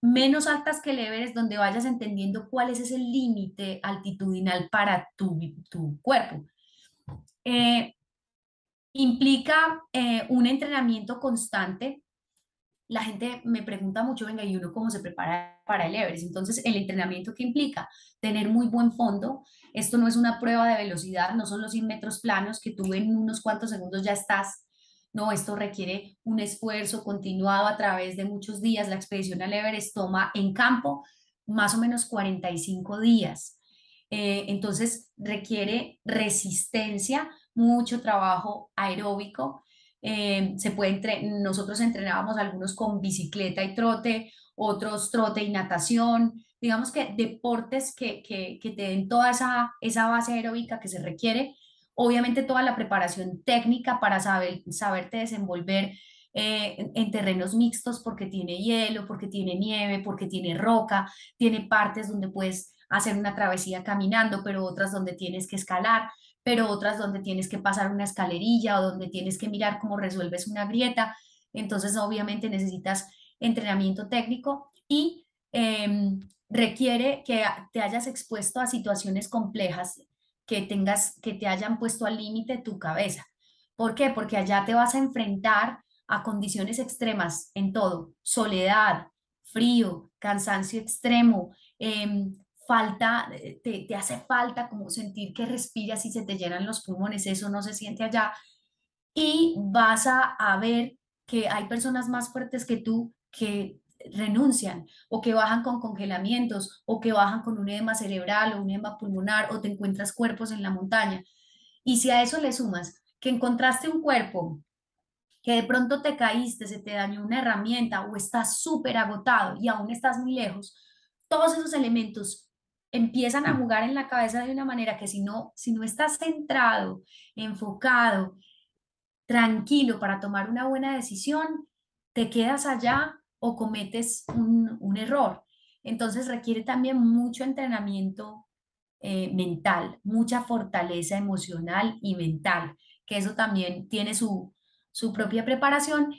menos altas que el donde vayas entendiendo cuál es ese límite altitudinal para tu, tu cuerpo. Eh, implica eh, un entrenamiento constante. La gente me pregunta mucho, venga, ¿y uno cómo se prepara para el Everest? Entonces, el entrenamiento que implica tener muy buen fondo. Esto no es una prueba de velocidad, no son los 100 metros planos que tú en unos cuantos segundos ya estás. No, esto requiere un esfuerzo continuado a través de muchos días. La expedición al Everest toma en campo más o menos 45 días. Eh, entonces, requiere resistencia, mucho trabajo aeróbico. Eh, se puede nosotros entrenábamos algunos con bicicleta y trote, otros trote y natación, digamos que deportes que, que, que te den toda esa, esa base aeróbica que se requiere. Obviamente toda la preparación técnica para saber, saberte desenvolver eh, en, terrenos mixtos porque tiene hielo, porque tiene nieve, porque tiene roca, tiene partes donde puedes hacer una travesía caminando, pero otras donde tienes que escalar pero otras donde tienes que pasar una escalerilla o donde tienes que mirar cómo resuelves una grieta. Entonces, obviamente necesitas entrenamiento técnico y em, requiere que te hayas expuesto a situaciones complejas, que tengas, que te hayan puesto al límite tu cabeza. ¿Por qué? Porque allá te vas a enfrentar a condiciones extremas en todo, soledad, frío, cansancio extremo, eh, falta, eh, te, hace falta como sentir que respiras y se te llenan los pulmones, eso no se siente allá. Y vas a, a ver que hay personas más fuertes que tú que renuncian o que bajan con congelamientos o que bajan con un edema cerebral o un edema pulmonar o te encuentras cuerpos en la montaña. Y si a eso le sumas que encontraste un cuerpo que de pronto te caíste, se te dañó una herramienta o estás súper agotado y aún estás muy lejos, todos esos elementos empiezan a jugar en la cabeza de una manera que si no, si no estás centrado, enfocado, tranquilo para tomar una buena decisión, te quedas allá o cometes un, error. Entonces requiere también mucho entrenamiento eh, mental, mucha fortaleza emocional y mental, que eso también tiene su, su propia preparación.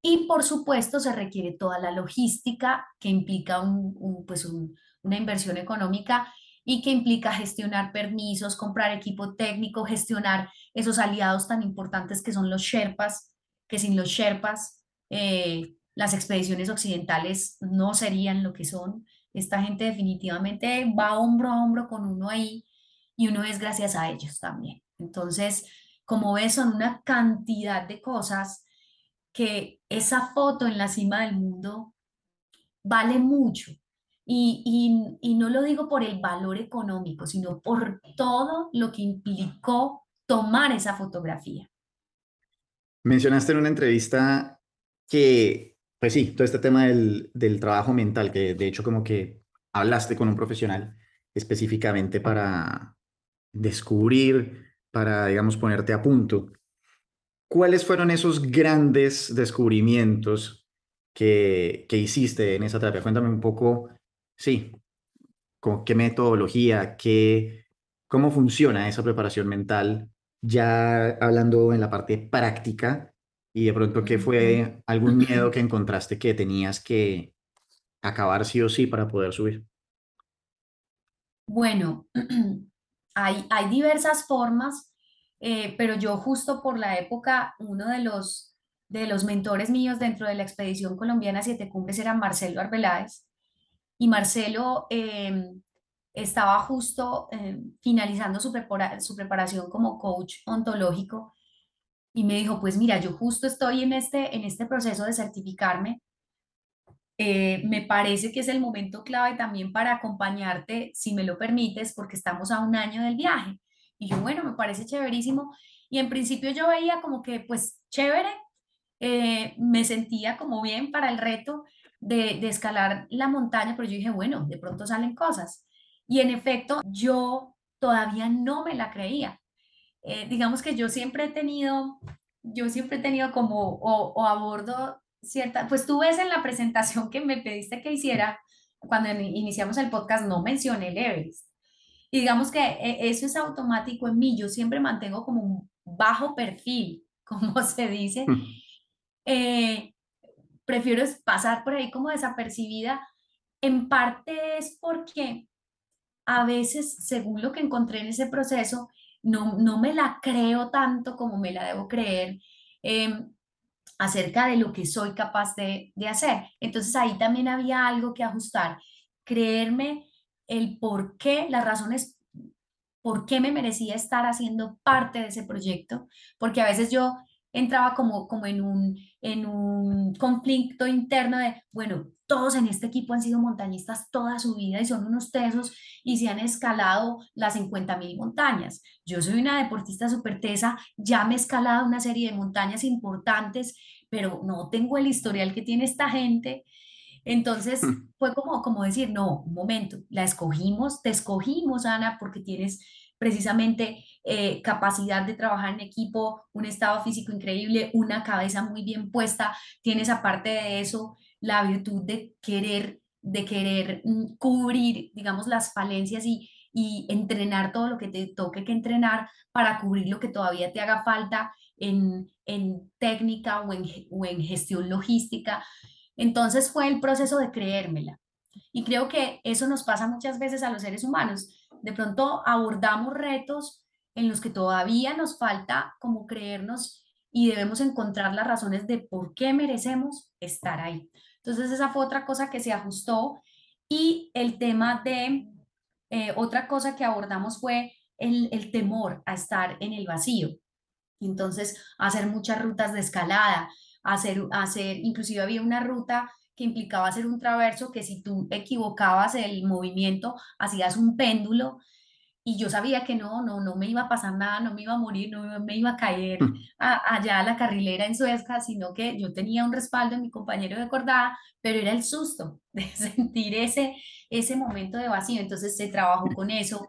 Y por supuesto se requiere toda la logística que implica un, pues un, una inversión económica y que implica gestionar permisos, comprar equipo técnico, gestionar esos aliados tan importantes que son los Sherpas, que sin los Sherpas eh, las expediciones occidentales no serían lo que son. Esta gente definitivamente va hombro a hombro con uno ahí y uno es gracias a ellos también. Entonces, como ves, son una cantidad de cosas que esa foto en la cima del mundo vale mucho. Y, y, no lo digo por el valor económico, sino por todo lo que implicó tomar esa fotografía. Mencionaste en una entrevista que, pues sí, todo este tema del, del trabajo mental, que de hecho como que hablaste con un profesional específicamente para descubrir, para, digamos, ponerte a punto. ¿Cuáles fueron esos grandes descubrimientos que, que hiciste en esa terapia? Cuéntame un poco, sí, con qué metodología, qué, cómo funciona esa preparación mental, ya hablando en la parte práctica y de pronto qué fue algún miedo que encontraste que tenías que acabar sí o sí para poder subir. Bueno, hay, hay diversas formas eh, pero yo justo por la época, uno de los, de los mentores míos dentro de la expedición colombiana Siete Cumbres era Marcelo Arbeláez. Y Marcelo em, estaba justo em, finalizando su, su preparación como coach ontológico y me dijo, pues mira, yo justo estoy en este, en este proceso de certificarme. Eh, me parece que es el momento clave también para acompañarte, si me lo permites, porque estamos a un año del viaje. Y yo, bueno, me parece chéverísimo. Y en principio yo veía como que, pues, chévere, eh, me sentía como bien para el reto de, de escalar la montaña, pero yo dije, bueno, de pronto salen cosas. Y en efecto, yo todavía no me la creía. Eh, digamos que yo siempre he tenido, yo siempre he tenido como, o, o abordo cierta, pues tú ves en la presentación que me pediste que hiciera, cuando iniciamos el podcast, no mencioné el Everest. Y digamos que eh, eso es automático en mí, yo siempre mantengo como un bajo perfil, como se dice. Mm. Eh, prefiero pasar por ahí como desapercibida. En parte es porque a veces, según lo que encontré en ese proceso, no, no me la creo tanto como me la debo creer em, acerca de lo que soy capaz de, de hacer. Entonces ahí también había algo que ajustar, creerme el por qué, las razones por qué me merecía estar haciendo parte de ese proyecto, porque a veces yo entraba como, como en, un, en un conflicto interno de, bueno, todos en este equipo han sido montañistas toda su vida y son unos tesos y se han escalado las 50 mil montañas. Yo soy una deportista súper tesa, ya me he escalado una serie de montañas importantes, pero no tengo el historial que tiene esta gente entonces mm. fue como, como decir, no, un momento, la escogimos, te escogimos, Ana, porque tienes precisamente eh, capacidad de trabajar en equipo, un estado físico increíble, una cabeza muy bien puesta, tienes aparte de eso la virtud de querer, de querer mm, cubrir, digamos, las falencias y, entrenar todo lo que te toque que entrenar para cubrir lo que todavía te haga falta en, técnica en, o en gestión logística. Entonces fue el proceso de creérmela. Y creo que eso nos pasa muchas veces a los seres humanos. De pronto abordamos retos en los que todavía nos falta como creernos y debemos encontrar las razones de por qué merecemos estar ahí. Entonces esa fue otra cosa que se ajustó y el tema de, eh, otra cosa que abordamos fue el, el temor a estar en el vacío. Entonces, hacer muchas rutas de escalada, hacer, hacer, inclusive había una ruta que implicaba hacer un traverso que si tú equivocabas el movimiento, hacías un péndulo y yo sabía que no, no, no me iba a pasar nada, no me iba a morir, no me iba a caer mm. allá a la carrilera en Suezca, sino que yo tenía un respaldo en mi compañero de cordada, pero era el susto de sentir ese, ese momento de vacío, entonces se trabajó con eso.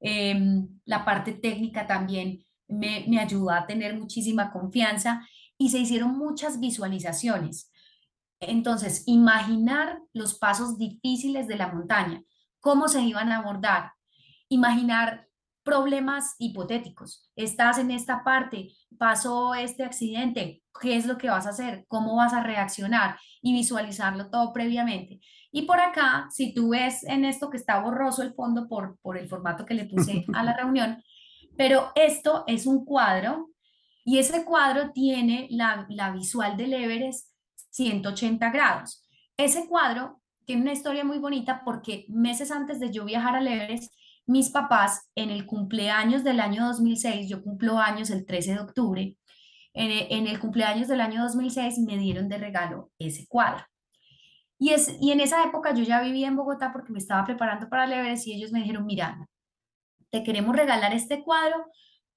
Em, la parte técnica también me, me ayudó a tener muchísima confianza y se hicieron muchas visualizaciones. Entonces, imaginar los pasos difíciles de la montaña, cómo se iban a abordar, imaginar problemas hipotéticos. Estás en esta parte, pasó este accidente, ¿qué es lo que vas a hacer? ¿Cómo vas a reaccionar? Y visualizarlo todo previamente. Y por acá, si tú ves en esto que está borroso el fondo por, por el formato que le puse a la reunión, pero esto es un cuadro y ese cuadro tiene la, la visual del Everest 180 grados. Ese cuadro tiene una historia muy bonita porque meses antes de yo viajar al Everest, mis papás en el cumpleaños del año 2006, yo cumplo años el 13 de octubre, en, en el cumpleaños del año 2006 me dieron de regalo ese cuadro. Y, es, y en esa época yo ya vivía en Bogotá porque me estaba preparando para el Everest y ellos me dijeron, mira, te queremos regalar este cuadro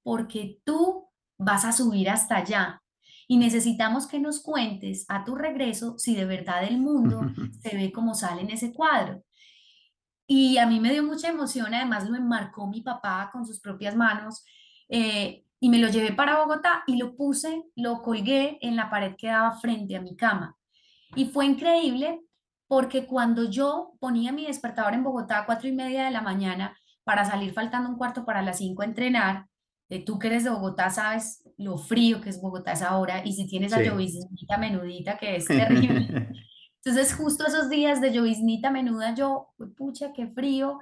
porque tú vas a subir hasta allá y necesitamos que nos cuentes a tu regreso si de verdad el mundo se ve como sale en ese cuadro. Y a mí me dio mucha emoción, además lo enmarcó mi papá con sus propias manos eh, y me lo llevé para Bogotá y lo puse, lo colgué en la pared que daba frente a mi cama. Y fue increíble porque cuando yo ponía mi despertador en Bogotá a cuatro y media de la mañana para salir faltando un cuarto para las cinco a entrenar, eh, tú que eres de Bogotá sabes lo frío que es Bogotá esa hora y si tienes a lloviznita menudita que es terrible. Entonces justo esos días de lloviznita menuda yo, pucha, qué frío,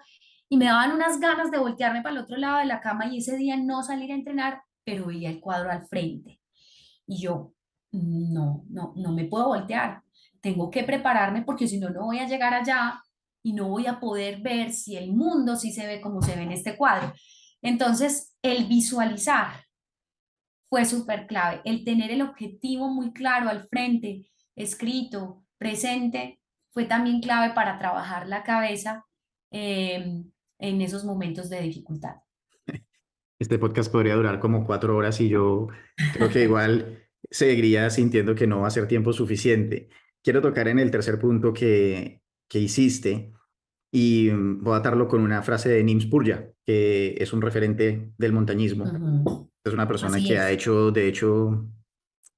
y me daban unas ganas de voltearme para el otro lado de la cama y ese día no salir a entrenar, pero veía el cuadro al frente. Y yo, no, no, no me puedo voltear tengo que prepararme porque si no, no voy a llegar allá y no voy a poder ver si el mundo sí se ve como se ve en este cuadro. Entonces, el visualizar fue súper clave, el tener el objetivo muy claro al frente, escrito, presente, fue también clave para trabajar la cabeza em, en esos momentos de dificultad. Este podcast podría durar como cuatro horas y yo creo que igual seguiría sintiendo que no va a ser tiempo suficiente quiero tocar en el tercer punto que, que hiciste y voy a atarlo con una frase de Nims Purja, que es un referente del montañismo. Es una persona que ha hecho, de hecho,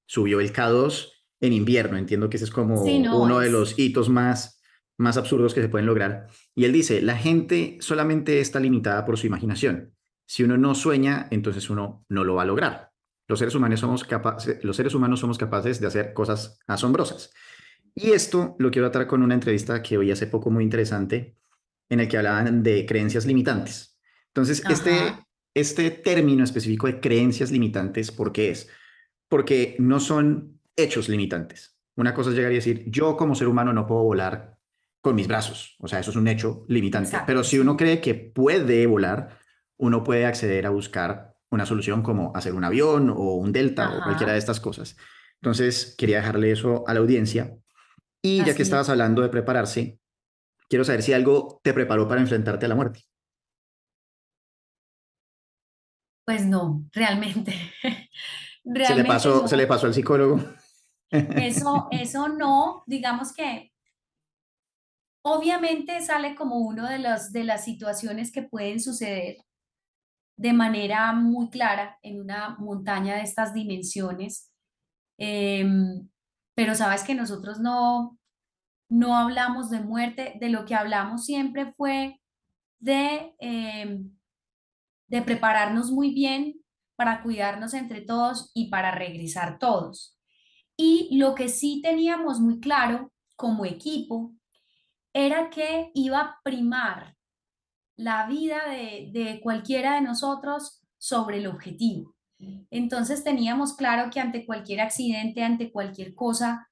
subió el K2 en invierno. Entiendo que ese es como uno de los hitos más, más absurdos que se pueden lograr. Y él dice, la gente solamente está limitada por su imaginación. Si uno no sueña, entonces uno no lo va a lograr. Los seres humanos somos, capaces, los seres humanos somos capaces de hacer cosas asombrosas. Y esto lo quiero atar con una entrevista que oí hace poco muy interesante, en el que hablaban de creencias limitantes. Entonces, este, este término específico de creencias limitantes, ¿por qué es? Porque no son hechos limitantes. Una cosa es llegar y decir, yo como ser humano no puedo volar con mis brazos. O sea, eso es un hecho limitante. Pero si uno cree que puede volar, uno puede acceder a buscar una solución como hacer un avión o un delta o cualquiera de estas cosas. Entonces, quería dejarle eso a la audiencia y ya que estabas hablando de prepararse, quiero saber si algo te preparó para enfrentarte a la muerte. Pues no, realmente. se le pasó, se le pasó al psicólogo. Eso, eso no, digamos que obviamente sale como uno de los de las situaciones que pueden suceder de manera muy clara en una montaña de estas dimensiones. Em, pero sabes que nosotros no, no hablamos de muerte, de lo que hablamos siempre fue de, em, de prepararnos muy bien para cuidarnos entre todos y para regresar todos. Y lo que sí teníamos muy claro como equipo era que iba a primar la vida de, de cualquiera de nosotros sobre el objetivo. Entonces teníamos claro que ante cualquier accidente, ante cualquier cosa,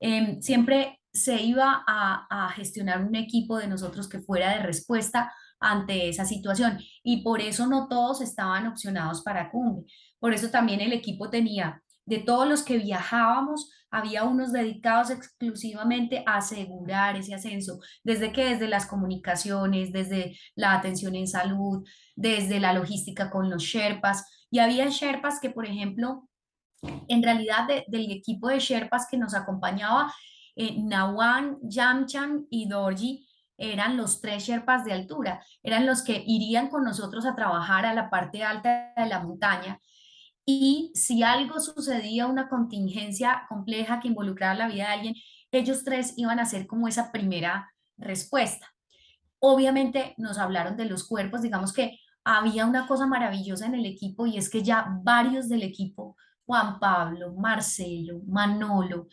em, siempre se iba a, gestionar un equipo de nosotros que fuera de respuesta ante esa situación. Y por eso no todos estaban opcionados para cumbre. Por eso también el equipo tenía, de todos los que viajábamos, había unos dedicados exclusivamente a asegurar ese ascenso, desde que desde las comunicaciones, desde la atención en salud, desde la logística con los Sherpas, y había Sherpas que, por ejemplo, en realidad del equipo de Sherpas que nos acompañaba, eh, Nawan, Yamchan y Dorji eran los tres Sherpas de altura, eran los que irían con nosotros a trabajar a la parte alta de la montaña. Y si algo sucedía, una contingencia compleja que involucraba la vida de alguien, ellos tres iban a ser como esa primera respuesta. Obviamente nos hablaron de los cuerpos, digamos que había una cosa maravillosa en el equipo y es que ya varios del equipo, Juan Pablo, Marcelo, Manolo,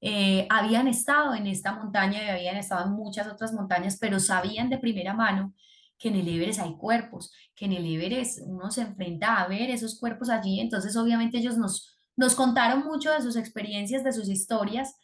eh, habían estado en esta montaña y habían estado en muchas otras montañas, pero sabían de primera mano que en el Everest hay cuerpos, que en el Everest uno se enfrenta a ver esos cuerpos allí, entonces obviamente ellos nos, nos contaron mucho de sus experiencias, de sus historias.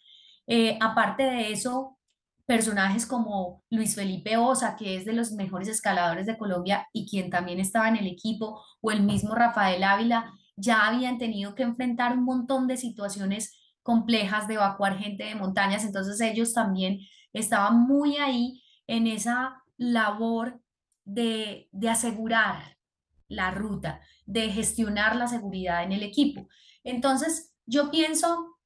Eh, aparte de eso, personajes como Luis Felipe Osa, que es de los mejores escaladores de Colombia y quien también estaba en el equipo, o el mismo Rafael Ávila, ya habían tenido que enfrentar un montón de situaciones complejas de evacuar gente de montañas, entonces ellos también estaba muy ahí en esa labor de, de asegurar la ruta, de gestionar la seguridad en el equipo. Entonces, yo pienso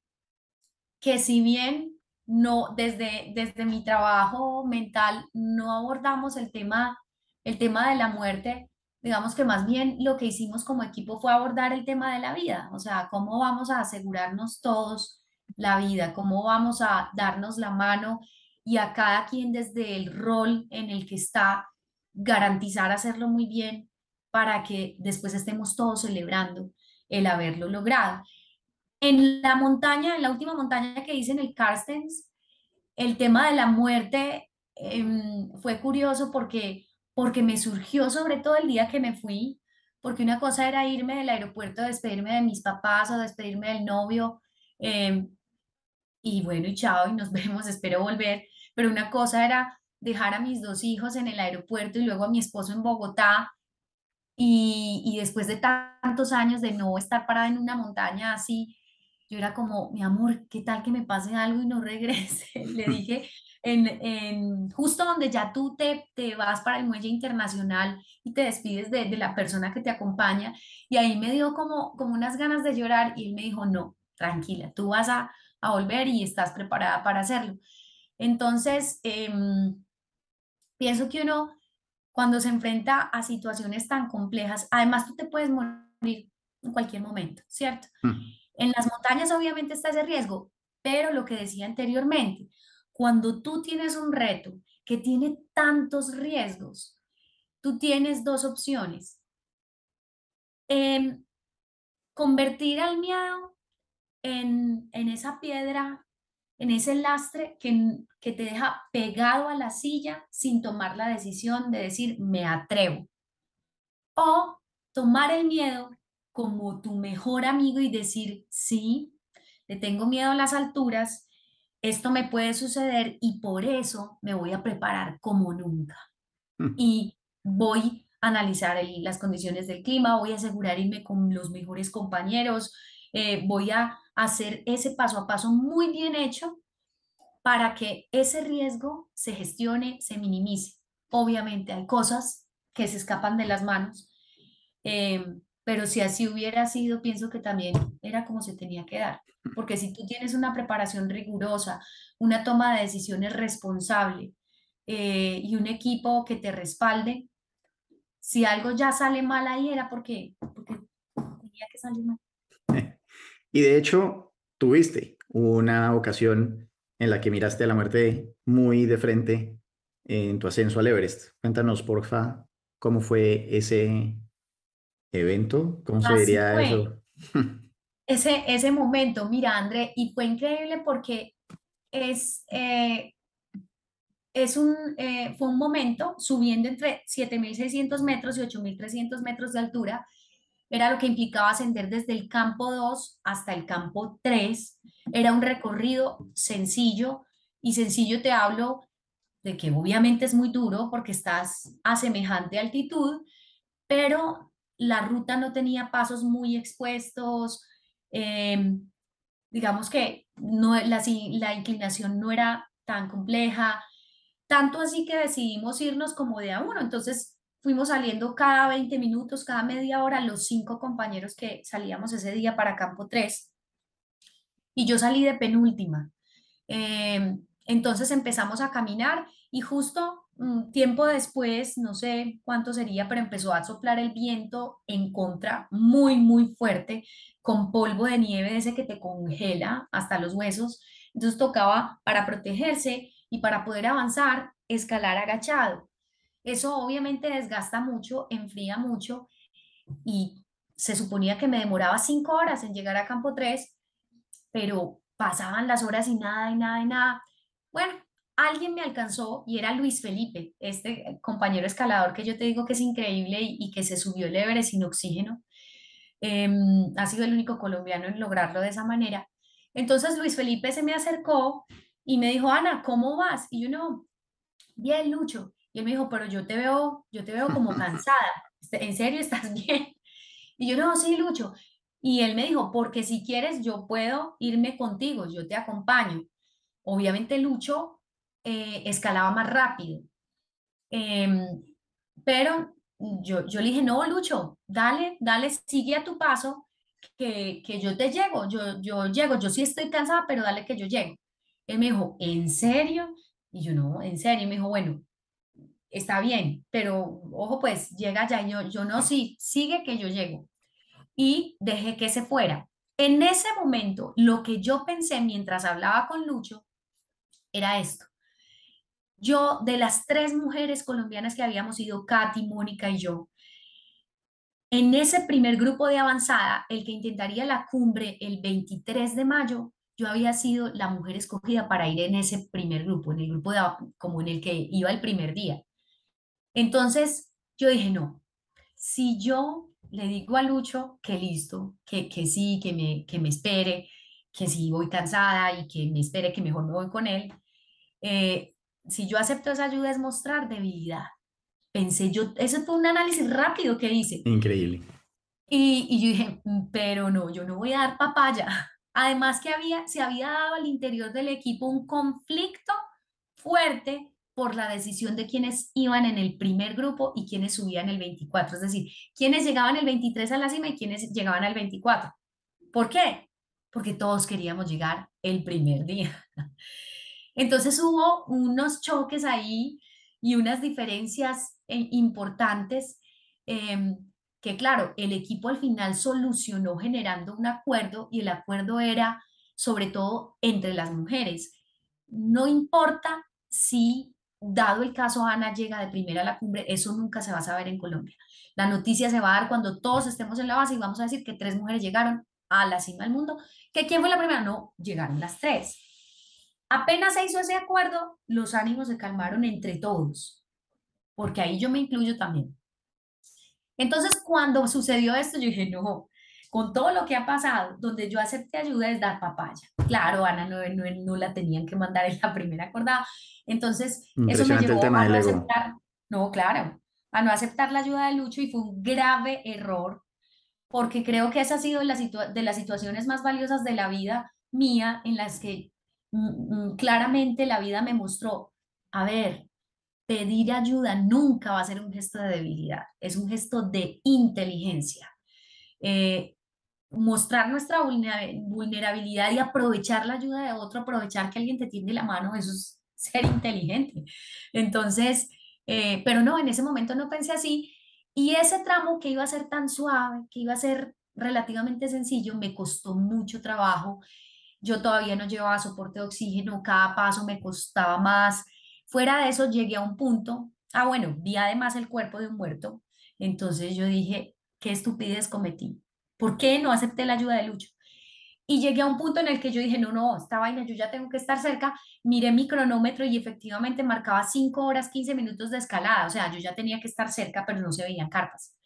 que si bien no, desde, desde mi trabajo mental, no abordamos el tema, el tema de la muerte, digamos que más bien lo que hicimos como equipo fue abordar el tema de la vida, o sea, cómo vamos a asegurarnos todos la vida, cómo vamos a darnos la mano y a cada quien desde el rol en el que está, garantizar hacerlo muy bien para que después estemos todos celebrando el haberlo logrado. En la montaña, en la última montaña que hice en el Carstens, el tema de la muerte em, fue curioso porque, porque me surgió sobre todo el día que me fui, porque una cosa era irme del aeropuerto, despedirme de mis papás o despedirme del novio, em, y bueno, y chao, y nos vemos, espero volver, pero una cosa era dejar a mis dos hijos en el aeropuerto y luego a mi esposo en Bogotá, y, y después de tantos años de no estar parada en una montaña así, yo era como, mi amor, ¿qué tal que me pase algo y no regrese? Le dije, en, en, justo donde ya tú te, te vas para el muelle internacional y te despides de, de, la persona que te acompaña, y ahí me dio como, como unas ganas de llorar y él me dijo, no, tranquila, tú vas a, a volver y estás preparada para hacerlo. Entonces, eh, pienso que uno, cuando se enfrenta a situaciones tan complejas, además tú te puedes morir en cualquier momento, ¿cierto? Mm. En las montañas obviamente está ese riesgo, pero lo que decía anteriormente, cuando tú tienes un reto que tiene tantos riesgos, tú tienes dos opciones. Eh, convertir al miedo en, en, esa piedra, en ese lastre que, que te deja pegado a la silla sin tomar la decisión de decir, me atrevo. O tomar el miedo como tu mejor amigo y decir, sí, le tengo miedo a las alturas, esto me puede suceder y por eso me voy a preparar como nunca. Mm. Y voy a analizar las condiciones del clima, voy a asegurar irme con los mejores compañeros, eh, voy a hacer ese paso a paso muy bien hecho para que ese riesgo se gestione, se minimice. Obviamente hay cosas que se escapan de las manos, eh, pero si así hubiera sido, pienso que también era como se tenía que dar, porque si tú tienes una preparación rigurosa, una toma de decisiones responsable eh, y un equipo que te respalde, si algo ya sale mal ahí era porque, porque tenía que salir mal. Y de hecho, tuviste una ocasión en la que miraste a la muerte muy de frente en tu ascenso al Everest. Cuéntanos, porfa, cómo fue ese evento, ¿cómo se diría eso? ese, ese momento, mira, André, y fue increíble porque es, eh, es un, eh, fue un momento subiendo entre 7.600 metros y 8.300 metros de altura, era lo que implicaba ascender desde el campo 2 hasta el campo 3, era un recorrido sencillo, y sencillo te hablo de que obviamente es muy duro porque estás a semejante altitud, pero la ruta no tenía pasos muy expuestos, em, digamos que no, la, inclinación no era tan compleja, tanto así que decidimos irnos como de a uno, entonces fuimos saliendo cada 20 minutos, cada media hora, los cinco compañeros que salíamos ese día para Campo 3, y yo salí de penúltima. Em, entonces empezamos a caminar y justo tiempo después, no sé cuánto sería, pero empezó a soplar el viento en contra muy, muy fuerte, con polvo de nieve ese que te congela hasta los huesos. Entonces tocaba para protegerse y para poder avanzar, escalar agachado. Eso obviamente desgasta mucho, enfría mucho y se suponía que me demoraba cinco horas en llegar a campo 3, pero pasaban las horas y nada, y nada, y nada. Bueno, alguien me alcanzó y era Luis Felipe, este compañero escalador que yo te digo que es increíble y, que se subió el Everest sin oxígeno. Em, ha sido el único colombiano en lograrlo de esa manera. Entonces Luis Felipe se me acercó y me dijo, Ana, ¿cómo vas? Y yo no, bien, Lucho. Y él me dijo, pero yo te veo, yo te veo como cansada. ¿En serio estás bien? Y yo no, sí, Lucho. Y él me dijo, porque si quieres, yo puedo irme contigo, yo te acompaño. Obviamente Lucho eh, escalaba más rápido. Em, pero yo, yo le dije, no, Lucho, dale, dale, sigue a tu paso, que, que yo te llego, yo, yo llego, yo sí estoy cansada, pero dale que yo llego. Él me dijo, ¿en serio? Y yo, no, en serio. Y me dijo, bueno, está bien, pero ojo, pues llega ya. Yo, yo no, sí, sigue que yo llego. Y dejé que se fuera. En ese momento, lo que yo pensé mientras hablaba con Lucho era esto. Yo, de las tres mujeres colombianas que habíamos ido, Katy, Mónica y yo, en ese primer grupo de avanzada, el que intentaría la cumbre el 23 de mayo, yo había sido la mujer escogida para ir en ese primer grupo, en el grupo de, como en el que iba el primer día. Entonces, yo dije, no, si yo le digo a Lucho que listo, que, que sí, que me, que me espere, que si voy cansada y que me espere, que mejor me voy con él, eh, si yo acepto esa ayuda es mostrar debilidad. Pensé yo, eso fue un análisis rápido que hice. Increíble. Y, y yo dije, mm, pero no, yo no voy a dar papaya. Además que había, se había dado al interior del equipo un conflicto fuerte por la decisión de quienes iban en el primer grupo y quienes subían el 24, es decir, quienes llegaban el 23 a la cima y quienes llegaban al 24. ¿Por qué? Porque todos queríamos llegar el primer día. Entonces hubo unos choques ahí y unas diferencias eh, importantes em, que claro, el equipo al final solucionó generando un acuerdo y el acuerdo era sobre todo entre las mujeres. No importa si, dado el caso, Ana llega de primera a la cumbre, eso nunca se va a saber en Colombia. La noticia se va a dar cuando todos estemos en la base y vamos a decir que tres mujeres llegaron a la cima del mundo. ¿Que quién fue la primera? No, llegaron las tres. Apenas se hizo ese acuerdo, los ánimos se calmaron entre todos, porque ahí yo me incluyo también. Entonces, cuando sucedió esto, yo dije, no, con todo lo que ha pasado, donde yo acepté ayuda es dar papaya. Claro, Ana no, no, la tenían que mandar en la primera acordada. Entonces, eso me llevó a no aceptar, no, claro, a no aceptar la ayuda de Lucho y fue un grave error, porque creo que esa ha sido de las situaciones más valiosas de la vida mía en las que claramente la vida me mostró, a ver, pedir ayuda nunca va a ser un gesto de debilidad, es un gesto de inteligencia. Eh, mostrar nuestra vulnerabilidad y aprovechar la ayuda de otro, aprovechar que alguien te tiende la mano, eso es ser inteligente. Entonces, eh, pero no, en ese momento no pensé así. Y ese tramo que iba a ser tan suave, que iba a ser relativamente sencillo, me costó mucho trabajo. Yo todavía no llevaba soporte de oxígeno, cada paso me costaba más. Fuera de eso, llegué a un punto, ah, bueno, vi además el cuerpo de un muerto, entonces yo dije, qué estupidez cometí, ¿por qué no acepté la ayuda de Lucho? Y llegué a un punto en el que yo dije, no, no, esta vaina, yo ya tengo que estar cerca. Miré mi cronómetro y efectivamente marcaba 5 horas, 15 minutos de escalada. O sea, yo ya tenía que estar cerca, pero no se veían carpas.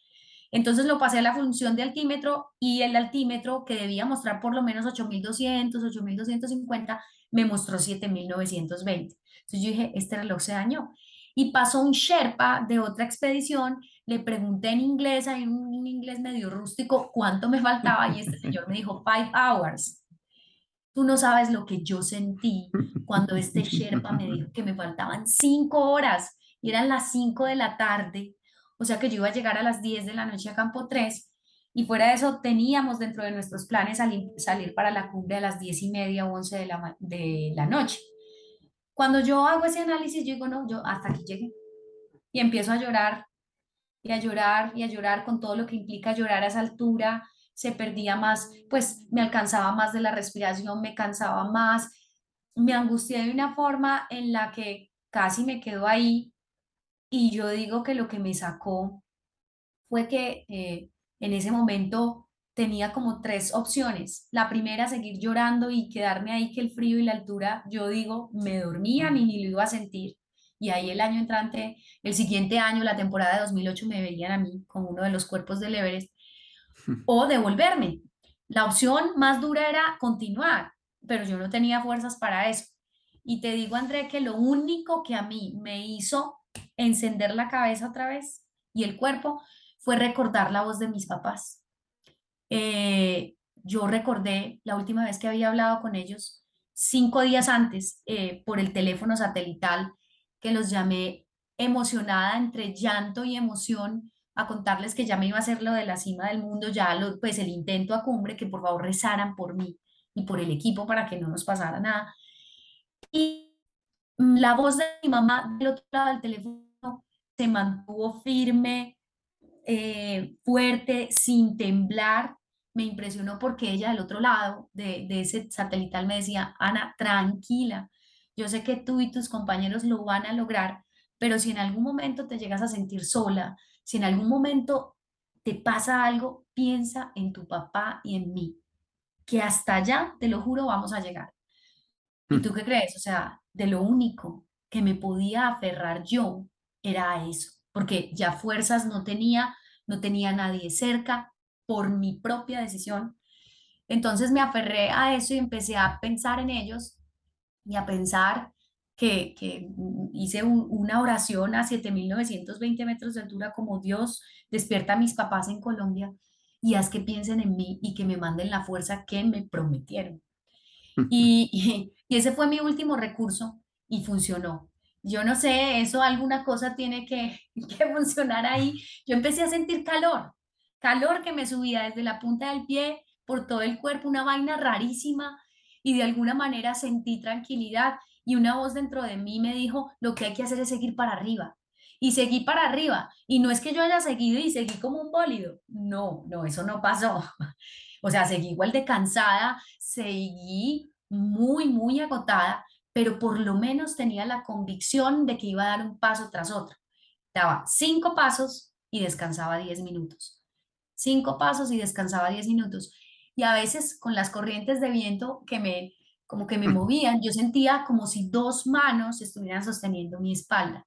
Entonces lo pasé a la función de altímetro y el altímetro que debía mostrar por lo menos 8200, 8250, me mostró 7920. Entonces yo dije, este reloj se dañó. Y pasó un Sherpa de otra expedición, le pregunté en inglés, hay un inglés medio rústico, cuánto me faltaba y este señor me dijo, five hours. Tú no sabes lo que yo sentí cuando este Sherpa me dijo que me faltaban cinco horas y eran las cinco de la tarde, o sea que yo iba a llegar a las 10 de la noche a Campo 3 y fuera de eso teníamos dentro de nuestros planes salir, para la cumbre a las 10 y media o 11 de la, de la noche. Cuando yo hago ese análisis, yo digo, no, yo hasta aquí llegué. Y empiezo a llorar y a llorar y a llorar con todo lo que implica llorar a esa altura. Se perdía más, pues me alcanzaba más de la respiración, me cansaba más, me angustié de una forma en la que casi me quedo ahí. Y yo digo que lo que me sacó fue que eh, en ese momento tenía como tres opciones. La primera, seguir llorando y quedarme ahí que el frío y la altura, yo digo, me dormía ni, ni lo iba a sentir. Y ahí el año entrante, el siguiente año, la temporada de 2008, me veían a mí con uno de los cuerpos del Everest o devolverme. La opción más dura era continuar, pero yo no tenía fuerzas para eso. Y te digo, André, que lo único que a mí me hizo encender la cabeza otra vez y el cuerpo fue recordar la voz de mis papás eh, yo recordé la última vez que había hablado con ellos cinco días antes eh, por el teléfono satelital que los llamé emocionada entre llanto y emoción a contarles que ya me iba a hacer lo de la cima del mundo, ya lo, pues el intento a cumbre, que por favor rezaran por mí y por el equipo para que no nos pasara nada. Y la voz de mi mamá del otro lado del teléfono se mantuvo firme, eh, fuerte, sin temblar. Me impresionó porque ella del otro lado de, de ese satelital me decía, Ana, tranquila, yo sé que tú y tus compañeros lo van a lograr, pero si en algún momento te llegas a sentir sola, si en algún momento te pasa algo, piensa en tu papá y en mí, que hasta allá, te lo juro, vamos a llegar. ¿Y tú qué crees? O sea, de lo único que me podía aferrar yo era a eso, porque ya fuerzas no tenía, no tenía nadie cerca por mi propia decisión. Entonces me aferré a eso y empecé a pensar en ellos y a pensar que, que hice una oración a 7.920 metros de altura como Dios despierta a mis papás en Colombia y haz que piensen en mí y que me manden la fuerza que me prometieron. Y, y, ese fue mi último recurso y funcionó. Yo no sé, eso alguna cosa tiene que, que funcionar ahí. Yo empecé a sentir calor, calor que me subía desde la punta del pie por todo el cuerpo, una vaina rarísima y de alguna manera sentí tranquilidad y una voz dentro de mí me dijo, lo que hay que hacer es seguir para arriba. Y seguí para arriba. Y no es que yo haya seguido y seguí como un bólido. No, no, eso no pasó. O sea, seguí igual de cansada, seguí muy, muy agotada, pero por lo menos tenía la convicción de que iba a dar un paso tras otro. Daba cinco pasos y descansaba diez minutos. Cinco pasos y descansaba diez minutos y a veces con las corrientes de viento que me, como que me movían, yo sentía como si dos manos estuvieran sosteniendo mi espalda.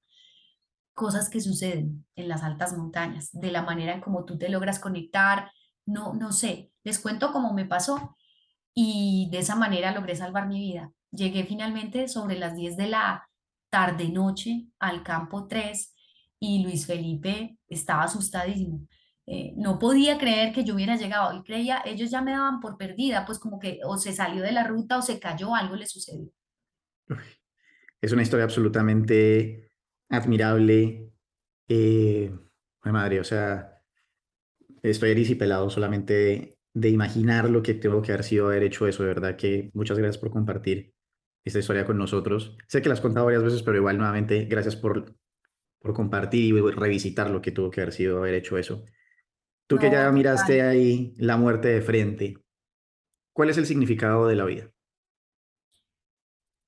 Cosas que suceden en las altas montañas, de la manera en como tú te logras conectar, no, no sé, les cuento cómo me pasó y de esa manera logré salvar mi vida. Llegué finalmente sobre las 10 de la tarde-noche al campo 3 y Luis Felipe estaba asustadísimo. Eh, no podía creer que yo hubiera llegado. y creía, ellos ya me daban por perdida, pues como que o se salió de la ruta o se cayó, algo le sucedió. Es una historia absolutamente admirable. Eh, madre, o sea, estoy pelado solamente de, imaginar lo que tengo que haber sido haber hecho eso. De verdad que muchas gracias por compartir esta historia con nosotros. Sé que la has contado varias veces, pero igual nuevamente gracias por, por compartir y revisitar lo que tuvo que haber sido haber hecho eso. Tú que ya miraste ahí la muerte de frente, ¿cuál es el significado de la vida?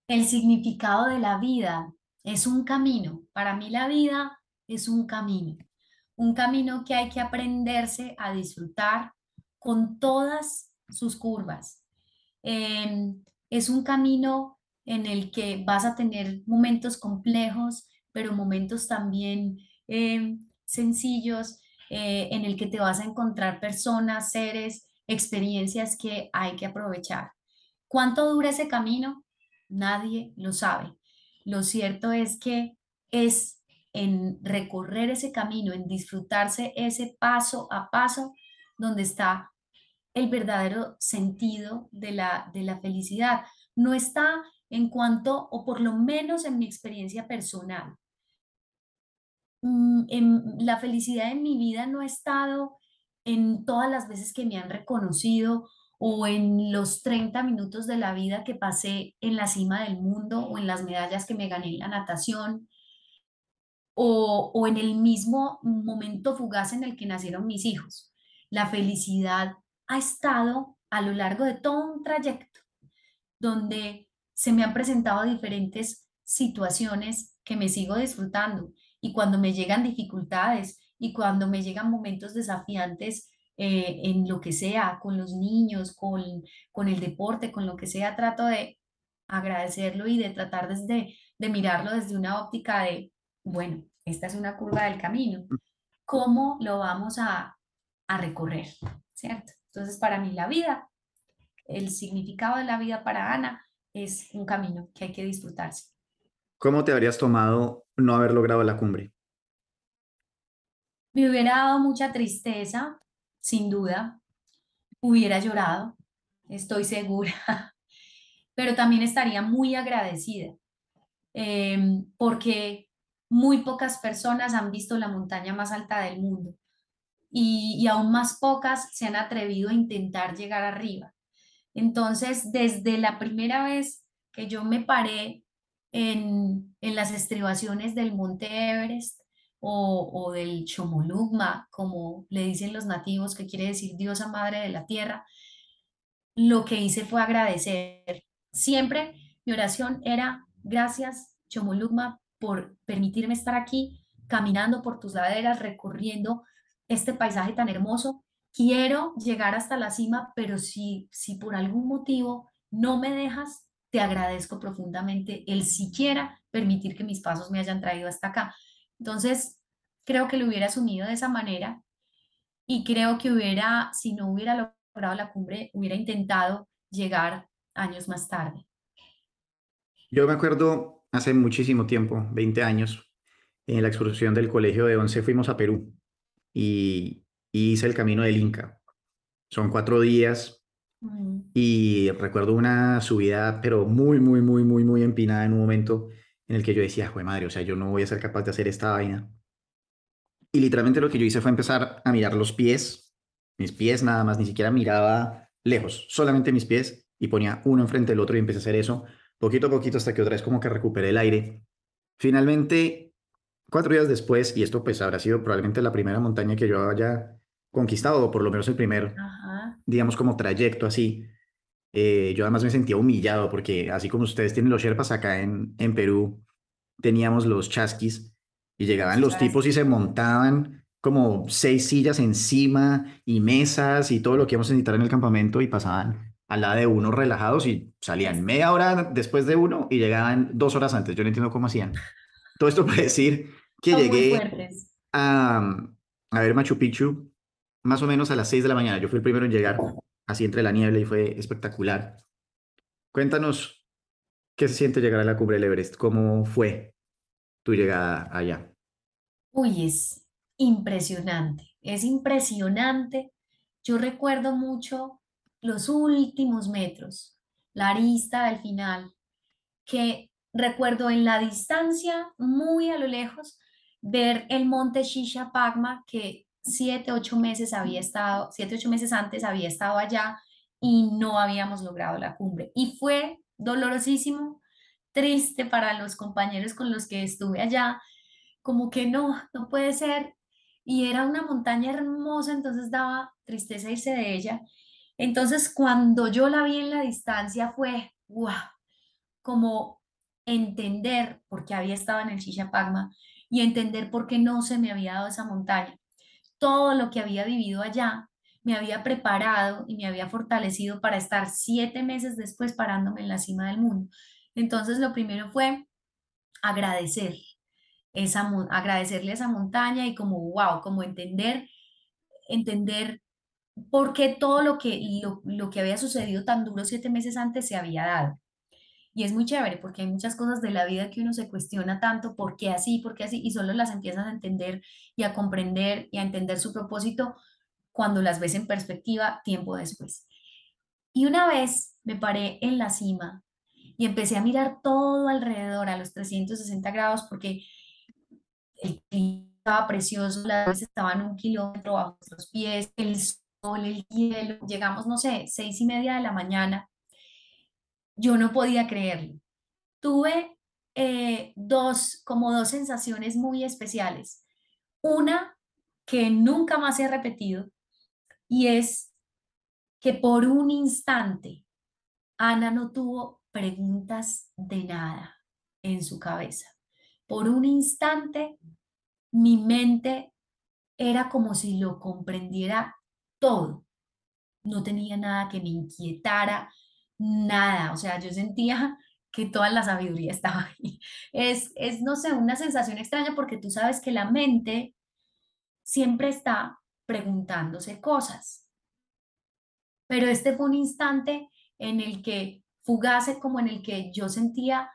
El significado de la vida es un camino. Para mí la vida es un camino. Un camino que hay que aprenderse a disfrutar con todas sus curvas. Em, es un camino en el que vas a tener momentos complejos, pero momentos también em, sencillos eh, en el que te vas a encontrar personas, seres, experiencias que hay que aprovechar. ¿Cuánto dura ese camino? Nadie lo sabe. Lo cierto es que es en recorrer ese camino, en disfrutarse ese paso a paso, donde está el verdadero sentido de la, de la felicidad. No está en cuanto, o por lo menos en mi experiencia personal, Mm, en, la felicidad en mi vida no ha estado en todas las veces que me han reconocido o en los 30 minutos de la vida que pasé en la cima del mundo o en las medallas que me gané en la natación o, o en el mismo momento fugaz en el que nacieron mis hijos. La felicidad ha estado a lo largo de todo un trayecto donde se me han presentado diferentes situaciones que me sigo disfrutando y cuando me llegan dificultades y cuando me llegan momentos desafiantes eh, en lo que sea, con los niños, con, con el deporte, con lo que sea, trato de agradecerlo y de tratar desde, de mirarlo desde una óptica de, bueno, esta es una curva del camino, ¿cómo lo vamos a, a recorrer? ¿Cierto? Entonces, para mí la vida, el significado de la vida para Ana es un camino que hay que disfrutarse. ¿Cómo te habrías tomado no haber logrado la cumbre? Me hubiera dado mucha tristeza, sin duda. Hubiera llorado, estoy segura. pero también estaría muy agradecida em, porque muy pocas personas han visto la montaña más alta del mundo y, y aún más pocas se han atrevido a intentar llegar arriba. Entonces, desde la primera vez que yo me paré en, en las estribaciones del Monte Everest o, o del Chomolungma, como le dicen los nativos, que quiere decir diosa madre de la tierra, lo que hice fue agradecer. Siempre mi oración era, gracias Chomolungma por permitirme estar aquí, caminando por tus laderas, recorriendo este paisaje tan hermoso quiero llegar hasta la cima, pero si, si por algún motivo no me dejas, te agradezco profundamente el siquiera permitir que mis pasos me hayan traído hasta acá. Entonces, creo que lo hubiera asumido de esa manera y creo que hubiera, si no hubiera logrado la cumbre, hubiera intentado llegar años más tarde. Yo me acuerdo hace muchísimo tiempo, 20 años, en la excursión del colegio de 11 fuimos a Perú y, y hice el camino del Inca. Son cuatro días y recuerdo una subida, pero muy, muy, muy, muy, muy empinada en un momento en el que yo decía, jue madre, o sea, yo no voy a ser capaz de hacer esta vaina. Y literalmente lo que yo hice fue empezar a mirar los pies, mis pies nada más, ni siquiera miraba lejos, solamente mis pies y ponía uno enfrente del otro y empecé a hacer eso poquito a poquito hasta que otra vez como que recuperé el aire. Finalmente, cuatro días después, y esto pues habrá sido probablemente la primera montaña que yo haya conquistado, o por lo menos el primer, Ajá. digamos, como trayecto así. Eh, yo además me sentía humillado porque así como ustedes tienen los Sherpas acá en, en Perú, teníamos los chasquis y llegaban los tipos y se montaban como seis sillas encima y mesas y todo lo que íbamos a necesitar en el campamento y pasaban al lado de uno relajados y salían media hora después de uno y llegaban dos horas antes. Yo no entiendo cómo hacían. Todo esto para decir que Son llegué a, a ver Machu Picchu más o menos a las 6 de la mañana. Yo fui el primero en llegar, así entre la niebla y fue espectacular. Cuéntanos qué se siente llegar a la cumbre del Everest, cómo fue tu llegada allá. Uy, es impresionante, es impresionante. Yo recuerdo mucho los últimos metros, la arista del final, que recuerdo en la distancia, muy a lo lejos, ver el monte Shisha Pagma, que siete, ocho meses había estado, siete, ocho meses antes había estado allá y no habíamos logrado la cumbre. Y fue dolorosísimo, triste para los compañeros con los que estuve allá, como que no, no puede ser. Y era una montaña hermosa, entonces daba tristeza irse de ella. Entonces, cuando yo la vi en la distancia fue, wow, como entender por qué había estado en el Pagma y entender por qué no se me había dado esa montaña. Todo lo que había vivido allá me había preparado y me había fortalecido para estar siete meses después parándome en la cima del mundo. Entonces, lo primero fue agradecer esa, agradecerle esa montaña y como, wow, como entender, entender por qué todo lo que, lo, lo que había sucedido tan duro siete meses antes se había dado. Y es muy chévere porque hay muchas cosas de la vida que uno se cuestiona tanto, ¿por qué así? ¿Por qué así? Y solo las empiezas a entender y a comprender y a entender su propósito cuando las ves en perspectiva tiempo después. Y una vez me paré en la cima y empecé a mirar todo alrededor a los 360 grados porque el clima estaba precioso, las nubes estaban un kilómetro bajo nuestros pies, el sol, el hielo. Llegamos, no sé, seis y media de la mañana. Yo no podía creerlo. Tuve eh, dos, como dos sensaciones muy especiales. Una que nunca más he repetido y es que por un instante Ana no tuvo preguntas de nada en su cabeza. Por un instante mi mente era como si lo comprendiera todo. No tenía nada que me inquietara, nada. O sea, yo sentía que toda la sabiduría estaba ahí. Es, es, no sé, una sensación extraña porque tú sabes que la mente siempre está preguntándose cosas. Pero este fue un instante en el que, fugaz como en el que yo sentía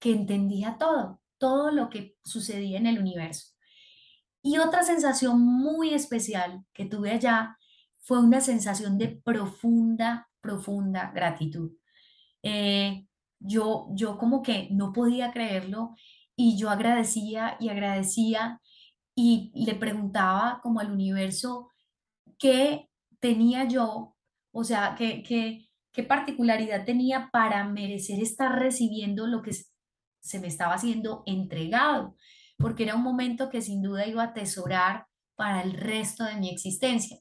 que entendía todo, todo lo que sucedía en el universo. Y otra sensación muy especial que tuve allá fue una sensación de profunda, profunda gratitud. Eh, yo, yo como que no podía creerlo y yo agradecía y agradecía y le preguntaba como al universo qué tenía yo, o sea, qué, qué, qué particularidad tenía para merecer estar recibiendo lo que se me estaba siendo entregado, porque era un momento que sin duda iba a atesorar para el resto de mi existencia.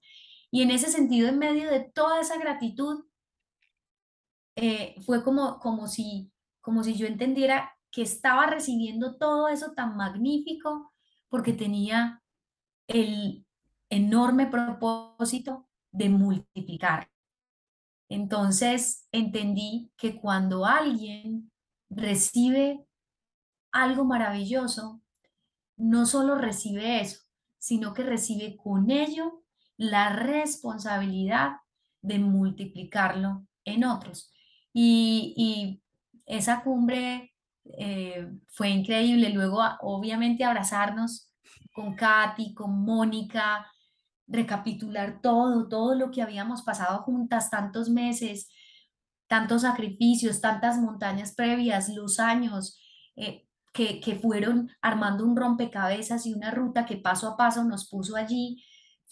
Y en ese sentido, en medio de toda esa gratitud, eh, fue como, como, si, como si yo entendiera que estaba recibiendo todo eso tan magnífico porque tenía el enorme propósito de multiplicar. Entonces entendí que cuando alguien recibe algo maravilloso, no solo recibe eso, sino que recibe con ello la responsabilidad de multiplicarlo en otros. Y, esa cumbre eh, fue increíble. Luego, obviamente, abrazarnos con Katy, con Mónica, recapitular todo, todo lo que habíamos pasado juntas, tantos meses, tantos sacrificios, tantas montañas previas, los años eh, que, que fueron armando un rompecabezas y una ruta que paso a paso nos puso allí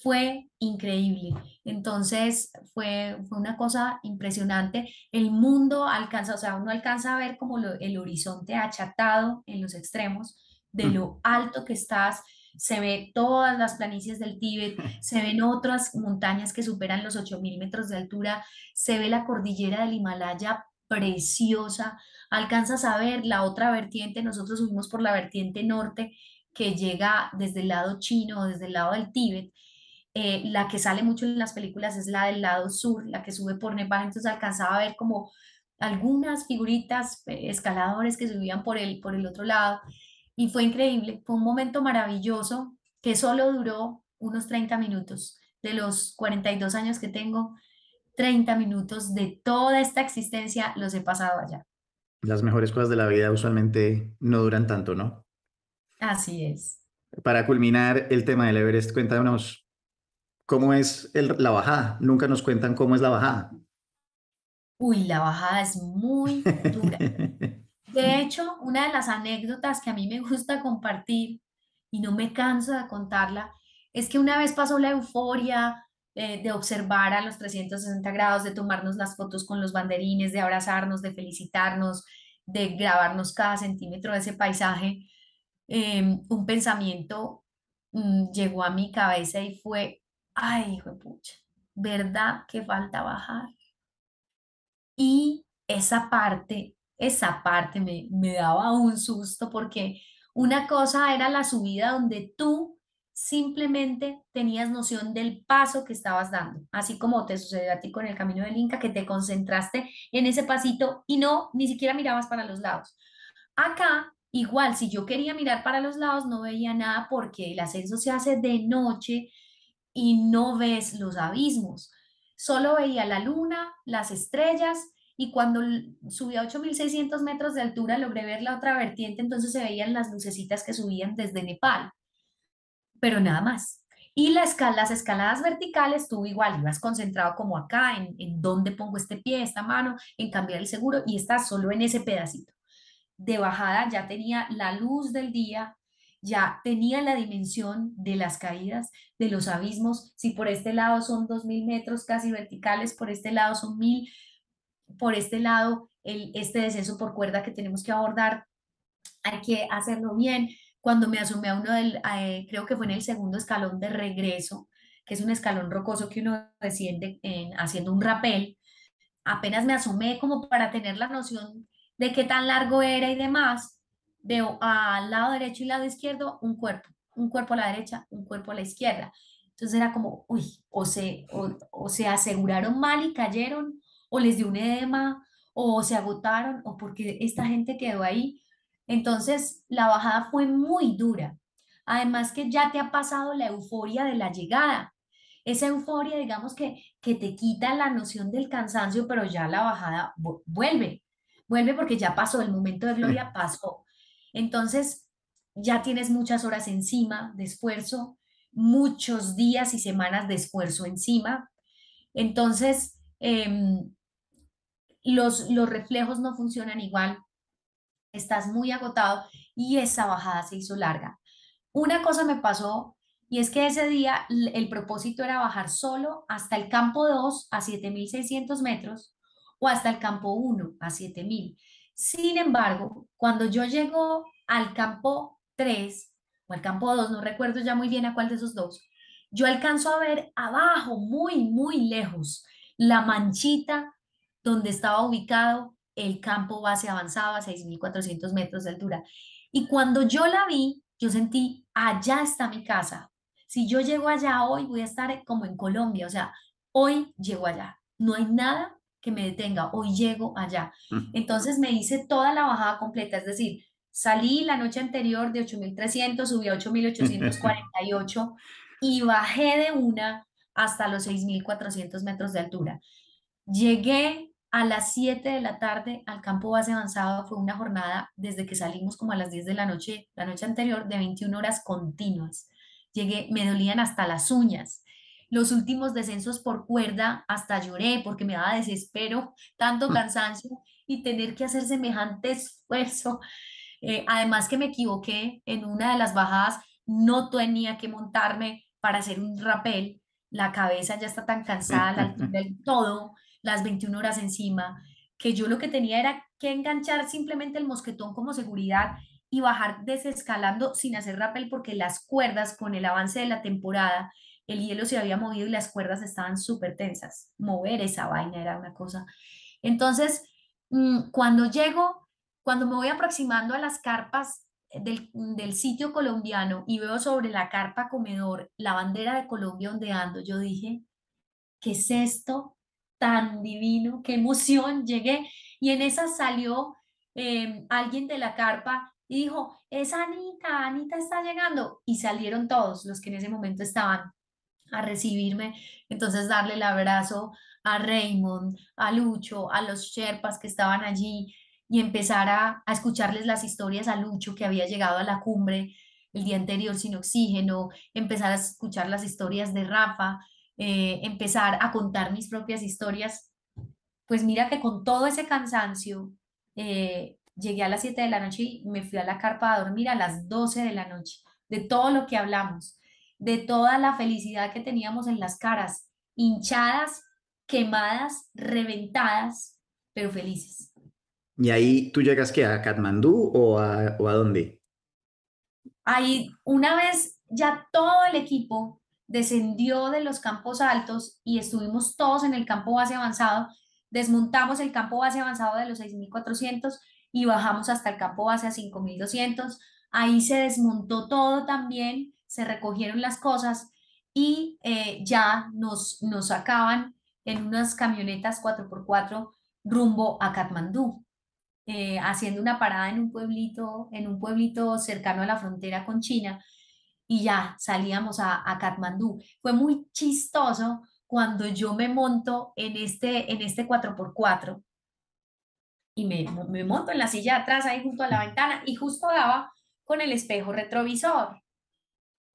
fue increíble. Entonces fue, fue una cosa impresionante. El mundo alcanza, o sea, uno alcanza a ver como el horizonte achatado en los extremos de mm. lo alto que estás. Se ve todas las planicies del Tíbet, se ven otras montañas que superan los 8.000 metros de altura, se ve la cordillera del Himalaya preciosa, alcanzas a ver la otra vertiente, nosotros subimos por la vertiente norte que llega desde el lado chino, desde el lado del Tíbet, eh, la que sale mucho en las películas es la del lado sur, la que sube por Nepal, entonces alcanzaba a ver como algunas figuritas, eh, escaladores que subían por el, por el otro lado, y fue increíble, fue un momento maravilloso que solo duró unos 30 minutos. De los 42 años que tengo, 30 minutos de toda esta existencia los he pasado allá. Las mejores cosas de la vida usualmente no duran tanto, ¿no? Así es. Para culminar el tema del Everest, cuéntanos ¿Cómo es la bajada? Nunca nos cuentan cómo es la bajada. Uy, la bajada es muy dura. De hecho, una de las anécdotas que a mí me gusta compartir y no me canso de contarla es que una vez pasó la euforia eh, de observar a los 360 grados, de tomarnos las fotos con los banderines, de abrazarnos, de felicitarnos, de grabarnos cada centímetro de ese paisaje. Em, un pensamiento mm, llegó a mi cabeza y fue, ay, hijo de pucha, ¿verdad que falta bajar? Y esa parte, esa parte me, me daba un susto porque una cosa era la subida donde tú simplemente tenías noción del paso que estabas dando, así como te sucedió a ti con el camino del Inca, que te concentraste en ese pasito y no, ni siquiera mirabas para los lados. Acá, igual, si yo quería mirar para los lados, no veía nada porque el ascenso se hace de noche, y no ves los abismos. Solo veía la luna, las estrellas y cuando subí a 8.600 metros de altura logré ver la otra vertiente, entonces se veían las lucecitas que subían desde Nepal, pero nada más. Y la escala, las escaladas verticales, tú igual ibas concentrado como acá, en, en dónde pongo este pie, esta mano, en cambiar el seguro y estás solo en ese pedacito. De bajada ya tenía la luz del día, ya tenía la dimensión de las caídas, de los abismos. Si por este lado son 2.000 metros casi verticales, por este lado son 1.000, por este lado este descenso por cuerda que tenemos que abordar, hay que hacerlo bien. Cuando me asomé a uno del, eh, creo que fue en el segundo escalón de regreso, que es un escalón rocoso que uno desciende haciendo un rapel, apenas me asomé como para tener la noción de qué tan largo era y demás, veo al lado derecho y lado izquierdo un cuerpo, un cuerpo a la derecha, un cuerpo a la izquierda. Entonces era como, uy, o se, o, se aseguraron mal y cayeron, o les dio un edema, o se agotaron, o porque esta gente quedó ahí. Entonces la bajada fue muy dura. Además que ya te ha pasado la euforia de la llegada. Esa euforia, digamos que, que te quita la noción del cansancio, pero ya la bajada vuelve, vuelve porque ya pasó, el momento de gloria pasó. Entonces, ya tienes muchas horas encima de esfuerzo, muchos días y semanas de esfuerzo encima. Entonces, em, los, los reflejos no funcionan igual, estás muy agotado y esa bajada se hizo larga. Una cosa me pasó y es que ese día el propósito era bajar solo hasta el campo 2 a 7.600 metros o hasta el campo 1 a 7.000. Sin embargo, cuando yo llego al campo 3 o al campo 2, no recuerdo ya muy bien a cuál de esos dos, yo alcanzo a ver abajo, muy, muy lejos, la manchita donde estaba ubicado el campo base avanzado a 6.400 metros de altura. Y cuando yo la vi, yo sentí, allá está mi casa, si yo llego allá hoy, voy a estar como en Colombia, o sea, hoy llego allá. No hay nada que me detenga, hoy llego allá. Entonces me hice toda la bajada completa, es decir, salí la noche anterior de 8.300, subí a 8.848 y bajé de una hasta los 6.400 metros de altura. Llegué a las 7 de la tarde al campo base avanzado, fue una jornada desde que salimos como a las 10 de la noche, la noche anterior, de 21 horas continuas. Llegué, me dolían hasta las uñas. Los últimos descensos por cuerda, hasta lloré porque me daba desespero, tanto mm. cansancio y tener que hacer semejante esfuerzo. Eh, además que me equivoqué en una de las bajadas, no tenía que montarme para hacer un rapel. La cabeza ya está tan cansada, la del todo, las 21 horas encima, que yo lo que tenía era que enganchar simplemente el mosquetón como seguridad y bajar desescalando sin hacer rappel porque las cuerdas con el avance de la temporada, el hielo se había movido y las cuerdas estaban súper tensas. Mover esa vaina era una cosa. Entonces, mm, cuando llego, cuando me voy aproximando a las carpas del, del, sitio colombiano y veo sobre la carpa comedor la bandera de Colombia ondeando, yo dije, ¿qué es esto tan divino? ¡Qué emoción! Llegué y en esa salió eh, alguien de la carpa y dijo, es Anita, Anita está llegando. Y salieron todos los que en ese momento estaban a recibirme. Entonces darle el abrazo a Raymond, a Lucho, a los Sherpas que estaban allí y empezar a, escucharles las historias a Lucho que había llegado a la cumbre el día anterior sin oxígeno, empezar a escuchar las historias de Rafa, eh, empezar a contar mis propias historias. Pues mira que con todo ese cansancio, eh, Llegué a las 7 de la noche y me fui a la carpa a dormir a las 12 de la noche, de todo lo que hablamos, de toda la felicidad que teníamos en las caras, hinchadas, quemadas, reventadas, pero felices. ¿Y ahí tú llegas que a Katmandú o a, o a dónde? Ahí, una vez ya todo el equipo descendió de los campos altos y estuvimos todos en el campo base avanzado, desmontamos el campo base avanzado de los 6400 y bajamos hasta el campo base a 5200. Ahí se desmontó todo también, se recogieron las cosas y eh, ya nos, nos sacaban en unas camionetas 4x4 rumbo a Katmandú, eh, haciendo una parada en un pueblito, en un pueblito cercano a la frontera con China y ya salíamos a, a Katmandú. Fue muy chistoso cuando yo me monto en este, en este 4x4 y me, me monto en la silla atrás ahí junto a la ventana y justo daba con el espejo retrovisor.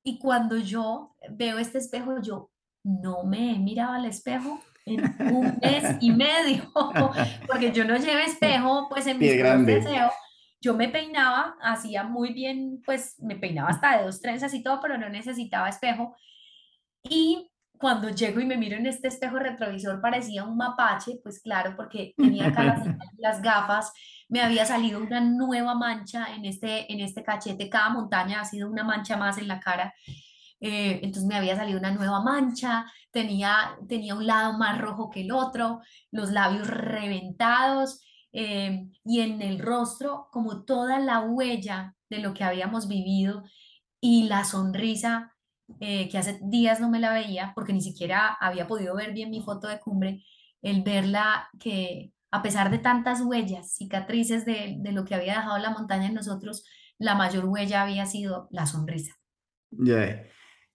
Y cuando yo veo este espejo, yo no me he mirado al espejo en un mes y medio, porque yo no llevo espejo, pues en mi deseo. Yo me peinaba, hacía muy bien, pues me peinaba hasta de dos trenzas y todo, pero no necesitaba espejo. Y cuando llego y me miro en este espejo retrovisor parecía un mapache, pues claro, porque tenía acá las, gafas, me había salido una nueva mancha en este, en este cachete, cada montaña ha sido una mancha más en la cara, eh, entonces me había salido una nueva mancha, tenía, tenía un lado más rojo que el otro, los labios reventados eh, y en el rostro como toda la huella de lo que habíamos vivido y la sonrisa eh, que hace días no me la veía porque ni siquiera había podido ver bien mi foto de cumbre, el verla que a pesar de tantas huellas, cicatrices de, de lo que había dejado la montaña en nosotros, la mayor huella había sido la sonrisa. Ya,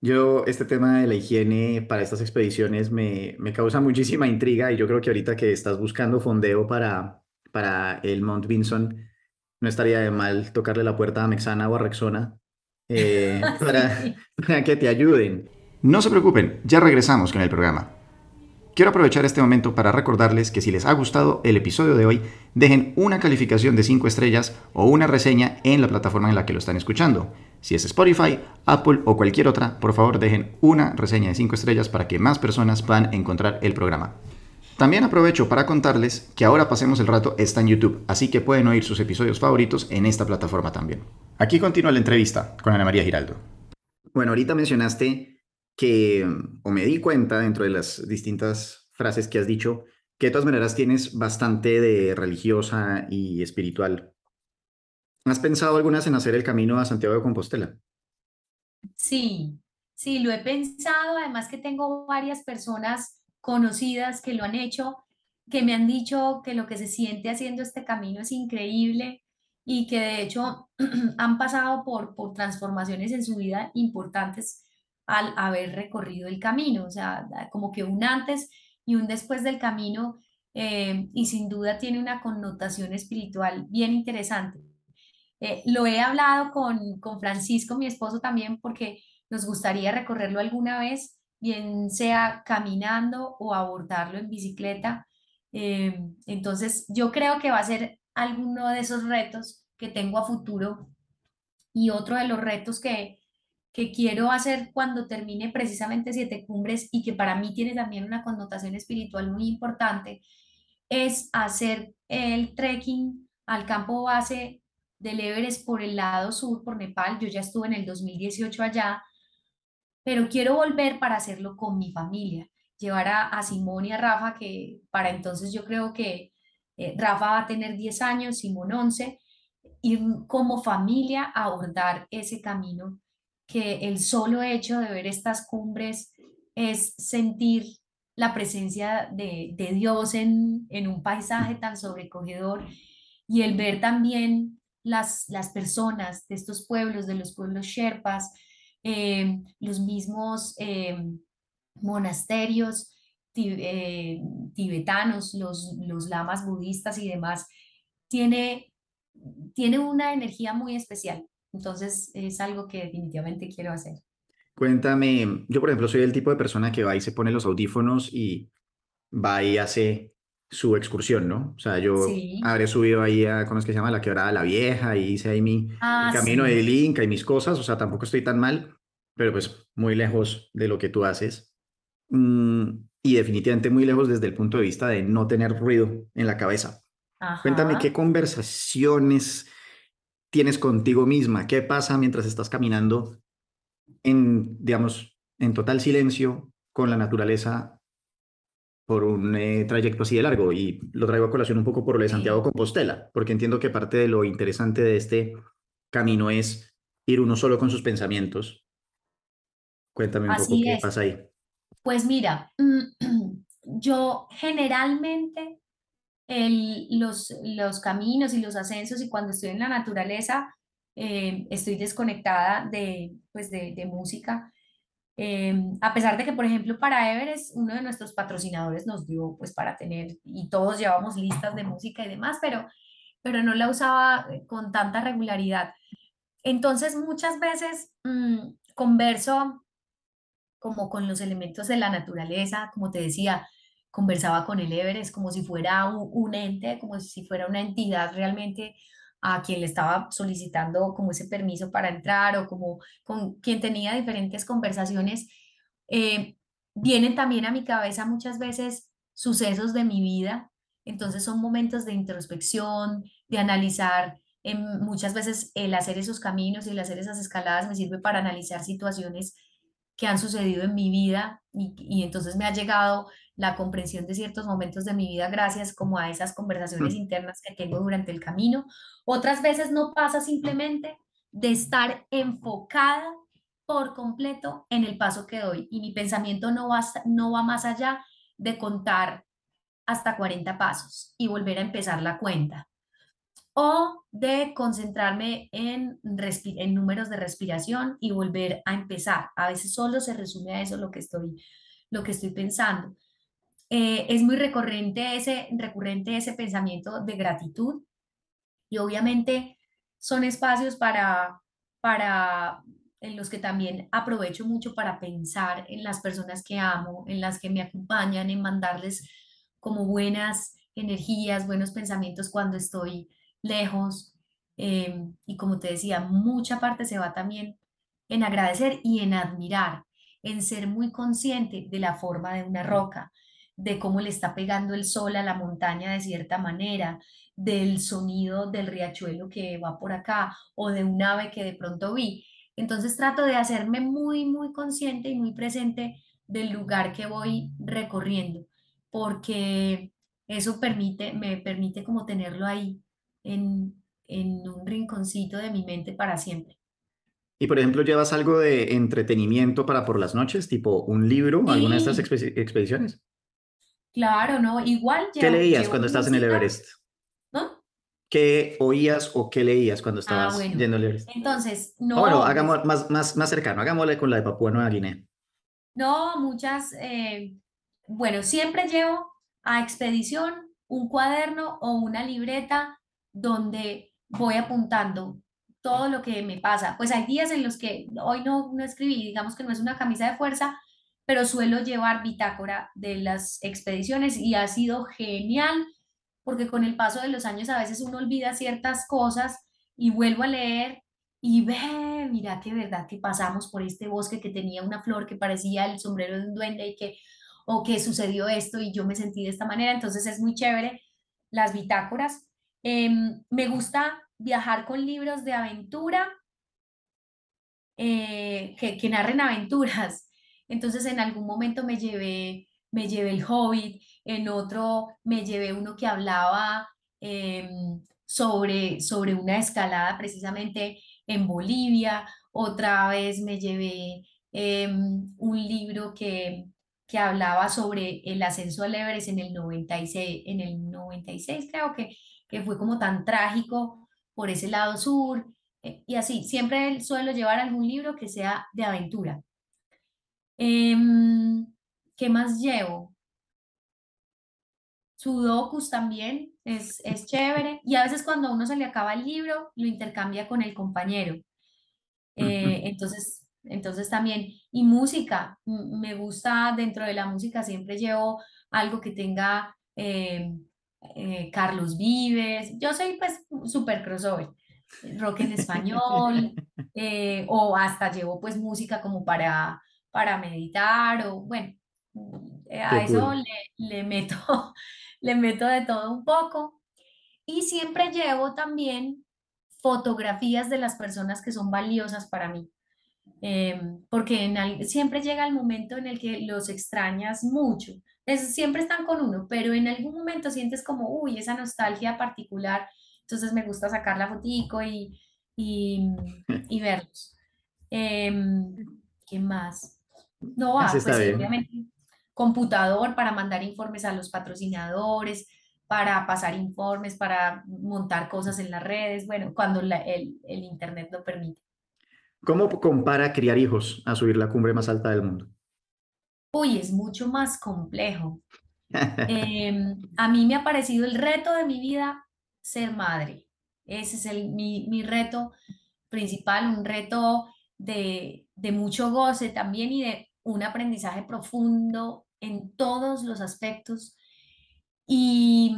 Yo, este tema de la higiene para estas expediciones me, me, causa muchísima intriga y yo creo que ahorita que estás buscando fondeo para, para el Mount Vinson, no estaría de mal tocarle la puerta a Mexana o a Rexona eh, para, para que te ayuden. No se preocupen, ya regresamos con el programa. Quiero aprovechar este momento para recordarles que si les ha gustado el episodio de hoy, dejen una calificación de 5 estrellas o una reseña en la plataforma en la que lo están escuchando. Si es Spotify, Apple o cualquier otra, por favor dejen una reseña de 5 estrellas para que más personas puedan encontrar el programa. También aprovecho para contarles que ahora Pasemos el Rato está en YouTube, así que pueden oír sus episodios favoritos en esta plataforma también. Aquí continúa la entrevista con Ana María Giraldo. Bueno, ahorita mencionaste que, o me di cuenta dentro de las distintas frases que has dicho, que de todas maneras tienes bastante de religiosa y espiritual. ¿Has pensado algunas en hacer el camino a Santiago de Compostela? Sí, sí, lo he pensado. Además que tengo varias personas conocidas que lo han hecho, que me han dicho que lo que se siente haciendo este camino es increíble y que de hecho han pasado por, por transformaciones en su vida importantes al haber recorrido el camino, o sea, como que un antes y un después del camino eh, y sin duda tiene una connotación espiritual bien interesante. Eh, lo he hablado con, con Francisco, mi esposo también, porque nos gustaría recorrerlo alguna vez, bien sea caminando o abordarlo en bicicleta. Eh, entonces, yo creo que va a ser alguno de esos retos que tengo a futuro y otro de los retos que, que quiero hacer cuando termine precisamente Siete Cumbres y que para mí tiene también una connotación espiritual muy importante, es hacer el trekking al campo base del Everest por el lado sur, por Nepal. Yo ya estuve en el 2018 allá, pero quiero volver para hacerlo con mi familia, llevar a, a Simón y a Rafa, que para entonces yo creo que eh, Rafa va a tener 10 años, Simón 11, ir como familia a abordar ese camino, que el solo hecho de ver estas cumbres es sentir la presencia de, Dios en, en un paisaje tan sobrecogedor y el ver también las, las personas de estos pueblos, de los pueblos sherpas, eh, los mismos eh, monasterios eh, tibetanos, los, los lamas budistas y demás, tiene, tiene una energía muy especial. Entonces es algo que definitivamente quiero hacer. Cuéntame, yo por ejemplo soy el tipo de persona que va y se pone los audífonos y va y hace su excursión, ¿no? O sea, yo habré subido ahí a, ¿cómo es que se llama? La quebrada La Vieja y hice ahí mi, ah, camino de Inca y mis cosas, o sea, tampoco estoy tan mal, pero pues muy lejos de lo que tú haces. Mm, y definitivamente muy lejos desde el punto de vista de no tener ruido en la cabeza. Cuéntame qué conversaciones tienes contigo misma, qué pasa mientras estás caminando en, digamos, en total silencio con la naturaleza por un eh, trayecto así de largo. Y lo traigo a colación un poco por lo de Santiago Compostela, porque entiendo que parte de lo interesante de este camino es ir uno solo con sus pensamientos. Cuéntame un poco qué pasa ahí. Pues mira, yo generalmente el, los, los caminos y los ascensos y cuando estoy en la naturaleza, eh, estoy desconectada de, pues de, de música Em, a pesar de que, por ejemplo, para Everest, uno de nuestros patrocinadores nos dio, pues, para tener, y todos llevamos listas de música y demás, pero, pero no la usaba eh, con tanta regularidad. Entonces, muchas veces mm, converso como con los elementos de la naturaleza, como te decía, conversaba con el Everest como si fuera un, ente, como si fuera una entidad realmente a quien le estaba solicitando como ese permiso para entrar o como con quien tenía diferentes conversaciones, eh, vienen también a mi cabeza muchas veces sucesos de mi vida. Entonces son momentos de introspección, de analizar. muchas veces el hacer esos caminos y el hacer esas escaladas me sirve para analizar situaciones que han sucedido en mi vida y, y entonces me ha llegado la comprensión de ciertos momentos de mi vida gracias como a esas conversaciones internas que tengo durante el camino. Otras veces no pasa simplemente de estar enfocada por completo en el paso que doy y mi pensamiento no va, no va más allá de contar hasta 40 pasos y volver a empezar la cuenta o de concentrarme en, en números de respiración y volver a empezar. A veces solo se resume a eso lo que estoy, lo que estoy pensando. Eh, es muy recurrente ese, recurrente ese pensamiento de gratitud y obviamente son espacios para, para en los que también aprovecho mucho para pensar en las personas que amo, en las que me acompañan, en mandarles como buenas energías, buenos pensamientos cuando estoy lejos. Em, y como te decía, mucha parte se va también en agradecer y en admirar, en ser muy consciente de la forma de una roca, de cómo le está pegando el sol a la montaña de cierta manera, del sonido del riachuelo que va por acá o de un ave que de pronto vi. Entonces trato de hacerme muy, muy consciente y muy presente del lugar que voy recorriendo, porque eso permite, me permite como tenerlo ahí en, en un rinconcito de mi mente para siempre. Y por ejemplo, ¿llevas algo de entretenimiento para por las noches, tipo un libro, alguna de estas expediciones? Claro, no, igual ¿Qué leías cuando estás en el Everest? ¿No? ¿Qué oías o qué leías cuando ah, estabas yendo al Everest? Entonces, no. bueno, pues hagamos más, más, más cercano, hagámosle con la de Papúa Nueva Guinea. No, muchas, eh, bueno, siempre llevo a expedición un cuaderno o una libreta donde voy apuntando todo lo que me pasa. Pues hay días en los que hoy no, no escribí, digamos que no es una camisa de fuerza, pero suelo llevar bitácora de las expediciones y ha sido genial porque con el paso de los años a veces uno olvida ciertas cosas y vuelvo a leer y ve, mira qué verdad que pasamos por este bosque que tenía una flor que parecía el sombrero de un duende y que, o que sucedió esto y yo me sentí de esta manera, entonces es muy chévere las bitácoras. Em, me gusta viajar con libros de aventura eh, que, que narren aventuras. Entonces en algún momento me llevé, me llevé el Hobbit, en otro me llevé uno que hablaba em, sobre, sobre una escalada precisamente en Bolivia, otra vez me llevé em, un libro que, que hablaba sobre el ascenso al Everest en el 96, en el 96 creo que, que fue como tan trágico por ese lado sur, eh, y así, siempre suelo llevar algún libro que sea de aventura. Em, ¿qué más llevo? Sudokus también es, es chévere. Y a veces cuando a uno se le acaba el libro, lo intercambia con el compañero. Eh, entonces, entonces también, y música, me gusta dentro de la música, siempre llevo algo que tenga em, eh, Carlos Vives. Yo soy pues súper crossover, rock en español, eh, o hasta llevo pues música como para para meditar o bueno, eh, a eso le, le, meto, le meto de todo un poco. Y siempre llevo también fotografías de las personas que son valiosas para mí. Em, porque en siempre llega el momento en el que los extrañas mucho. Es, siempre están con uno, pero en algún momento sientes como, uy, esa nostalgia particular. Entonces me gusta sacar la fotico y, y, y verlos. Em, ¿Qué más? No va, pues obviamente computador para mandar informes a los patrocinadores, para pasar informes, para montar cosas en las redes, bueno, cuando el, el Internet lo permite. ¿Cómo compara criar hijos a subir la cumbre más alta del mundo? Uy, es mucho más complejo. Em, a mí me ha parecido el reto de mi vida ser madre. Ese es el, mi, mi reto principal, un reto de, de mucho goce también y de un aprendizaje profundo en todos los aspectos y,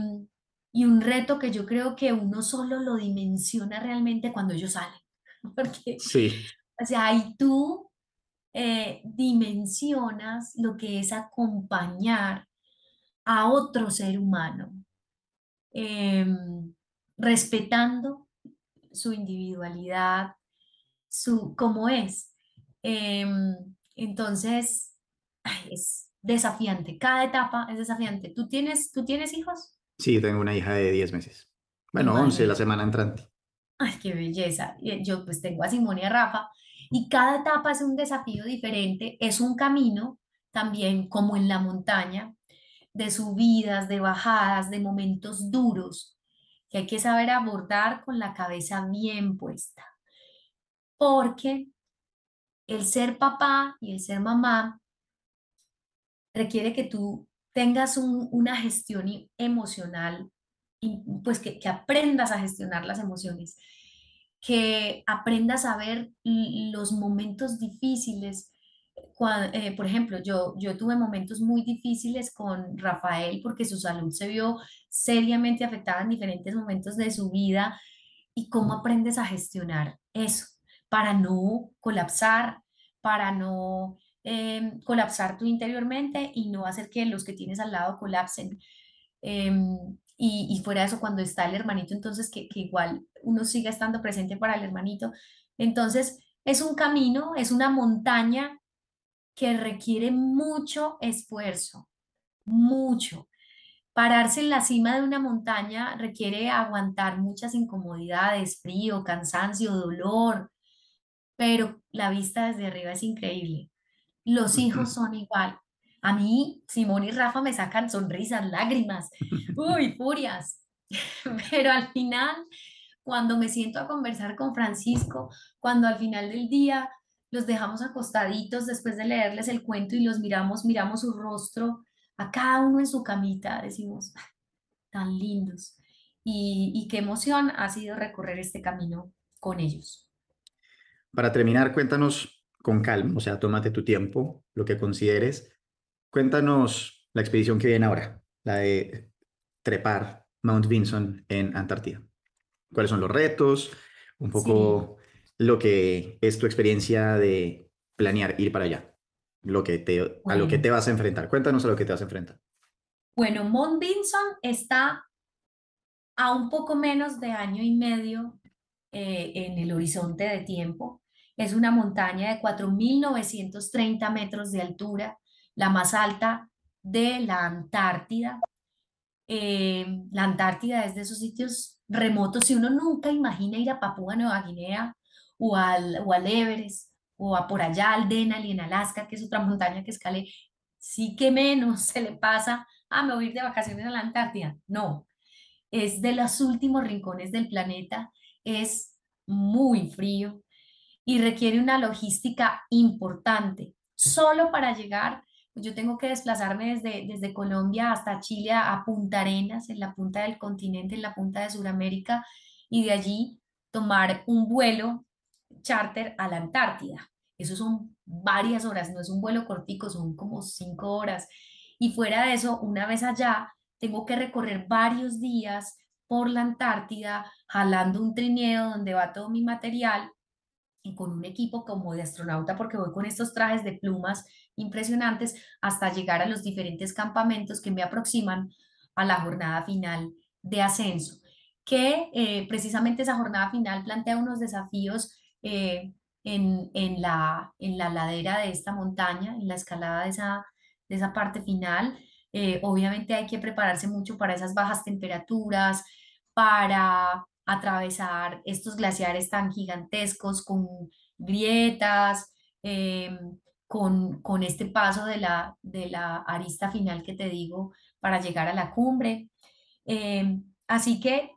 un reto que yo creo que uno solo lo dimensiona realmente cuando ellos salen. Porque, sí. o sea, ahí tú eh, dimensionas lo que es acompañar a otro ser humano, em, respetando su individualidad, su cómo es. Em, entonces, es desafiante. Cada etapa es desafiante. ¿Tú tienes, ¿tú tienes hijos? Sí, tengo una hija de 10 meses. Bueno, 11 la semana entrante. Ay, qué belleza. Yo pues tengo a Simón y a Rafa y cada etapa es un desafío diferente, es un camino también como en la montaña, de subidas, de bajadas, de momentos duros, que hay que saber abordar con la cabeza bien puesta. Porque el ser papá y el ser mamá requiere que tú tengas una gestión emocional, pues que, aprendas a gestionar las emociones, que aprendas a ver los momentos difíciles. Eh, por ejemplo, yo, yo tuve momentos muy difíciles con Rafael porque su salud se vio seriamente afectada en diferentes momentos de su vida y cómo aprendes a gestionar eso para no colapsar, para no em, colapsar tú interiormente y no hacer que los que tienes al lado colapsen. Em, y, fuera de eso, cuando está el hermanito, entonces que, que igual uno siga estando presente para el hermanito. Entonces, es un camino, es una montaña que requiere mucho esfuerzo, mucho. Pararse en la cima de una montaña requiere aguantar muchas incomodidades, frío, cansancio, dolor, pero la vista desde arriba es increíble. Los hijos son igual. A mí, Simón y Rafa me sacan sonrisas, lágrimas, uy, furias. Pero al final, cuando me siento a conversar con Francisco, cuando al final del día los dejamos acostaditos después de leerles el cuento y los miramos, miramos su rostro, a cada uno en su camita, decimos, tan lindos. Y, y qué emoción ha sido recorrer este camino con ellos. Para terminar, cuéntanos con calma, o sea, tómate tu tiempo, lo que consideres. Cuéntanos la expedición que viene ahora, la de trepar Mount Vinson en Antártida. ¿Cuáles son los retos? Un poco lo que es tu experiencia de planear ir para allá, lo que te, a lo que te vas a enfrentar. Cuéntanos a lo que te vas a enfrentar. Bueno, Mount Vinson está a un poco menos de año y medio eh, en el horizonte de tiempo. Es una montaña de 4.930 metros de altura, la más alta de la Antártida. Eh, la Antártida es de esos sitios remotos. Si uno nunca imagina ir a Papúa Nueva Guinea o al, o al Everest o a por allá al Denali en Alaska, que es otra montaña que escale, sí que menos se le pasa, a me voy de vacaciones a la Antártida. No, es de los últimos rincones del planeta, es muy frío, y requiere una logística importante. Solo para llegar, yo tengo que desplazarme desde, desde Colombia hasta Chile a Punta Arenas, en la punta del continente, en la punta de Sudamérica, y de allí tomar un vuelo charter a la Antártida. Eso son varias horas, no es un vuelo cortico, son como cinco horas. Y fuera de eso, una vez allá, tengo que recorrer varios días por la Antártida, jalando un trineo donde va todo mi material y con un equipo como de astronauta, porque voy con estos trajes de plumas impresionantes hasta llegar a los diferentes campamentos que me aproximan a la jornada final de ascenso, que eh, precisamente esa jornada final plantea unos desafíos eh, en, en, la, en la ladera de esta montaña, en la escalada de esa, de esa parte final. Eh, obviamente hay que prepararse mucho para esas bajas temperaturas, para atravesar estos glaciares tan gigantescos con grietas, em, con, con, este paso de la, de la arista final que te digo para llegar a la cumbre. Em, así que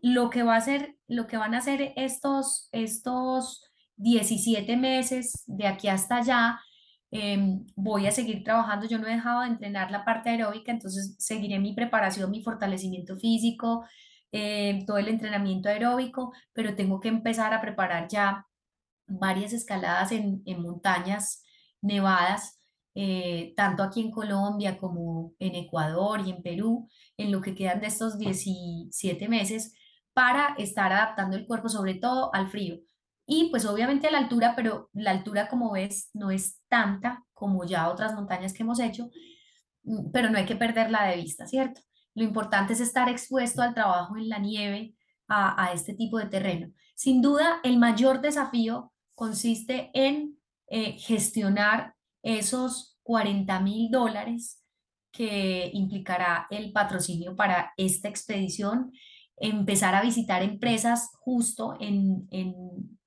lo que, va a ser, lo que van a hacer estos, estos 17 meses de aquí hasta allá, em, voy a seguir trabajando. Yo no he dejado de entrenar la parte aeróbica, entonces seguiré mi preparación, mi fortalecimiento físico, eh, todo el entrenamiento aeróbico, pero tengo que empezar a preparar ya varias escaladas en, montañas nevadas, eh, tanto aquí en Colombia como en Ecuador y en Perú, en lo que quedan de estos 17 meses, para estar adaptando el cuerpo sobre todo al frío. Y pues obviamente a la altura, pero la altura como ves no es tanta como ya otras montañas que hemos hecho, mm, pero no hay que perderla de vista, ¿cierto? Lo importante es estar expuesto al trabajo en la nieve, a, este tipo de terreno. Sin duda, el mayor desafío consiste en eh, gestionar esos 40 mil dólares que implicará el patrocinio para esta expedición, empezar a visitar empresas justo en,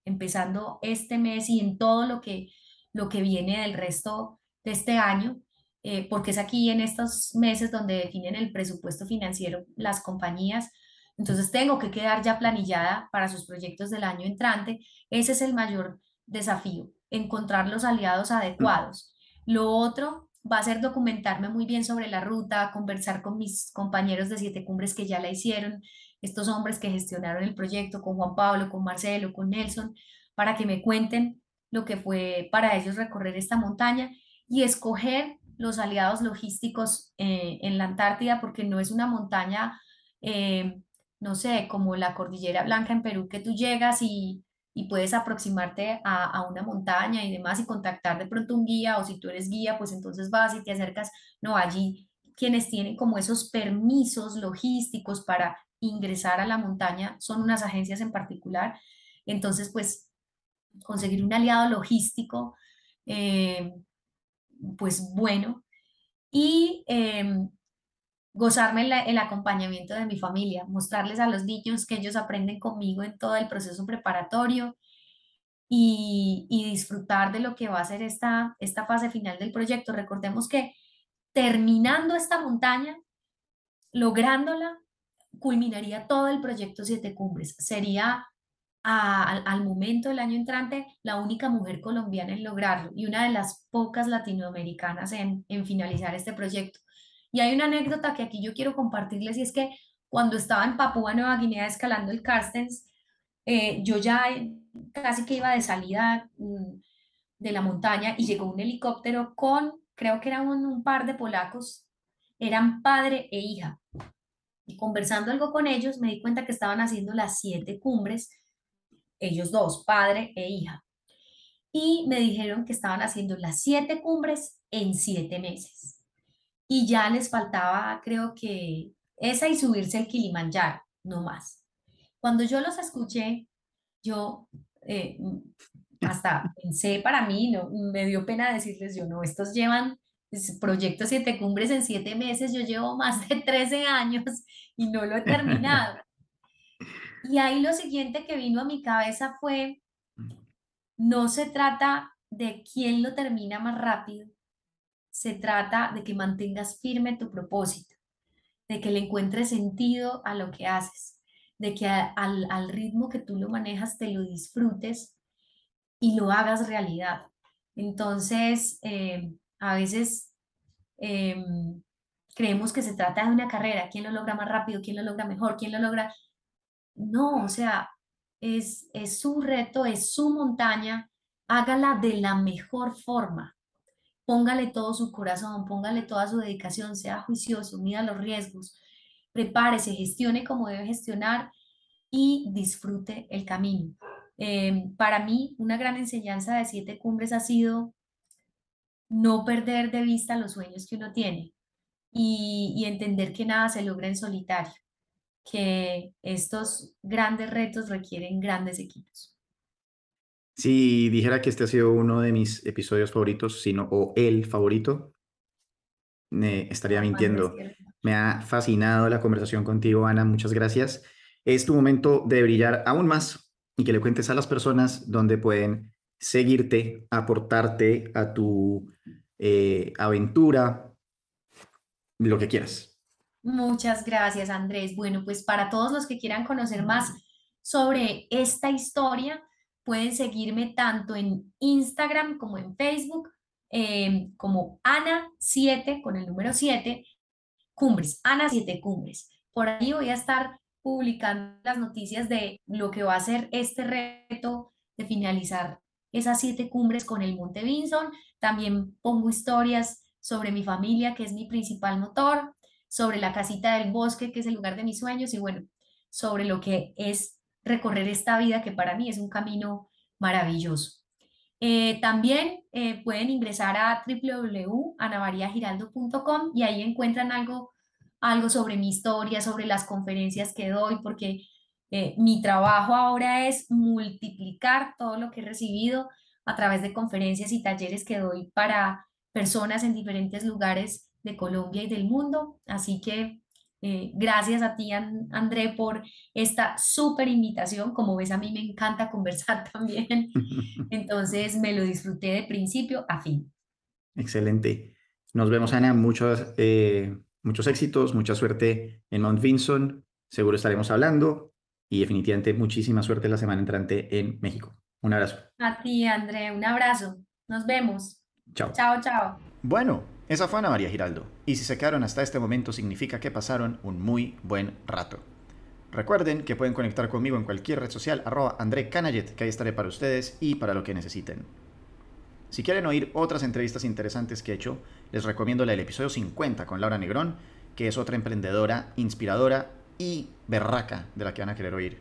empezando este mes y en todo lo que, lo que viene del resto de este año eh, porque es aquí en estos meses donde definen el presupuesto financiero las compañías. Entonces tengo que quedar ya planillada para sus proyectos del año entrante. Ese es el mayor desafío, encontrar los aliados adecuados. Lo otro va a ser documentarme muy bien sobre la ruta, conversar con mis compañeros de Siete Cumbres que ya la hicieron, estos hombres que gestionaron el proyecto, con Juan Pablo, con Marcelo, con Nelson, para que me cuenten lo que fue para ellos recorrer esta montaña y escoger los aliados logísticos eh, en la Antártida, porque no es una montaña, eh, no sé, como la Cordillera Blanca en Perú, que tú llegas y, puedes aproximarte a, a, una montaña y demás y contactar de pronto un guía, o si tú eres guía, pues entonces vas y te acercas. No, allí quienes tienen como esos permisos logísticos para ingresar a la montaña son unas agencias en particular. Entonces, pues, conseguir un aliado logístico, eh, pues bueno, y em, gozarme el, acompañamiento de mi familia, mostrarles a los niños que ellos aprenden conmigo en todo el proceso preparatorio y, y disfrutar de lo que va a ser esta, esta fase final del proyecto. Recordemos que terminando esta montaña, lográndola, culminaría todo el proyecto Siete Cumbres. Sería al, momento del año entrante la única mujer colombiana en lograrlo y una de las pocas latinoamericanas en, finalizar este proyecto. Y hay una anécdota que aquí yo quiero compartirles y es que cuando estaba en Papúa Nueva Guinea escalando el Carstens, eh, yo ya casi que iba de salida mm, de la montaña y llegó un helicóptero con creo que eran un, par de polacos, eran padre e hija. Y conversando algo con ellos, me di cuenta que estaban haciendo las siete cumbres, ellos dos, padre e hija. Y me dijeron que estaban haciendo las siete cumbres en siete meses. Y ya les faltaba, creo que esa y subirse el Kilimanjaro, no más. Cuando yo los escuché, yo eh, hasta pensé para mí, no, me dio pena decirles yo, no, estos llevan proyectos siete cumbres en siete meses, yo llevo más de 13 años y no lo he terminado. Y ahí lo siguiente que vino a mi cabeza fue, no se trata de quién lo termina más rápido, se trata de que mantengas firme tu propósito, de que le encuentres sentido a lo que haces, de que al, al ritmo que tú lo manejas te lo disfrutes y lo hagas realidad. Entonces, eh, a veces em, creemos que se trata de una carrera, quién lo logra más rápido, quién lo logra mejor, quién lo logra... No, o sea, es, su reto, es su montaña, hágala de la mejor forma. Póngale todo su corazón, póngale toda su dedicación, sea juicioso, mida los riesgos, prepárese, gestione como debe gestionar y disfrute el camino. Em, para mí, una gran enseñanza de Siete Cumbres ha sido no perder de vista los sueños que uno tiene y, entender que nada se logra en solitario, que estos grandes retos requieren grandes equipos. Si dijera que este ha sido uno de mis episodios favoritos, sino o el favorito, me estaría mintiendo. Me ha fascinado la conversación contigo, Ana. Muchas gracias. Es tu momento de brillar aún más y que le cuentes a las personas dónde pueden seguirte, aportarte a tu eh, aventura, lo que quieras. Muchas gracias, Andrés. Bueno, pues para todos los que quieran conocer más sobre esta historia, pueden seguirme tanto en Instagram como en Facebook, em, como Ana7 con el número 7, Cumbres, Ana7 Cumbres. Por ahí voy a estar publicando las noticias de lo que va a ser este reto de finalizar esas siete cumbres con el Monte Vinson. También pongo historias sobre mi familia, que es mi principal motor, sobre la casita del bosque, que es el lugar de mis sueños, y bueno, sobre lo que es recorrer esta vida, que para mí es un camino maravilloso. Eh, también eh, pueden ingresar a www.anavariagiraldo.com y ahí encuentran algo algo sobre mi historia, sobre las conferencias que doy, porque eh, mi trabajo ahora es multiplicar todo lo que he recibido a través de conferencias y talleres que doy para personas en diferentes lugares de Colombia y del mundo. Así que eh, gracias a ti, André, por esta súper invitación. Como ves, a mí me encanta conversar también. Entonces, me lo disfruté de principio a fin. Excelente. Nos vemos, Ana. Muchas eh, muchos éxitos, mucha suerte en Mount Vinson. Seguro estaremos hablando y definitivamente muchísima suerte la semana entrante en México. Un abrazo. A ti, André, un abrazo. Nos vemos. Chao. Chao, chao. Bueno, esa fue Ana María Giraldo. Y si se quedaron hasta este momento significa que pasaron un muy buen rato. Recuerden que pueden conectar conmigo en cualquier red social, arroba André Canayet, que ahí estaré para ustedes y para lo que necesiten. Si quieren oír otras entrevistas interesantes que he hecho, les recomiendo la del episodio 50 con Laura Negrón, que es otra emprendedora, inspiradora y berraca de la que van a querer oír.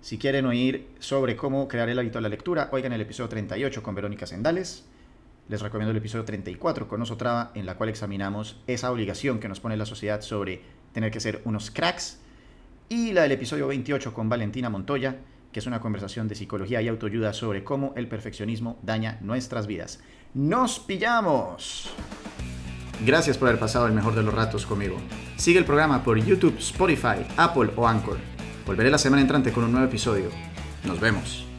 Si quieren oír sobre cómo crear el hábito de la lectura, oigan el episodio 38 con Verónica Sendales. Les recomiendo el episodio 34 con Oso Traba, en la cual examinamos esa obligación que nos pone la sociedad sobre tener que ser unos cracks. Y la del episodio 28 con Valentina Montoya, que es una conversación de psicología y autoayuda sobre cómo el perfeccionismo daña nuestras vidas. ¡Nos pillamos! Gracias por haber pasado el mejor de los ratos conmigo. Sigue el programa por YouTube, Spotify, Apple o Anchor. Volveré la semana entrante con un nuevo episodio. Nos vemos.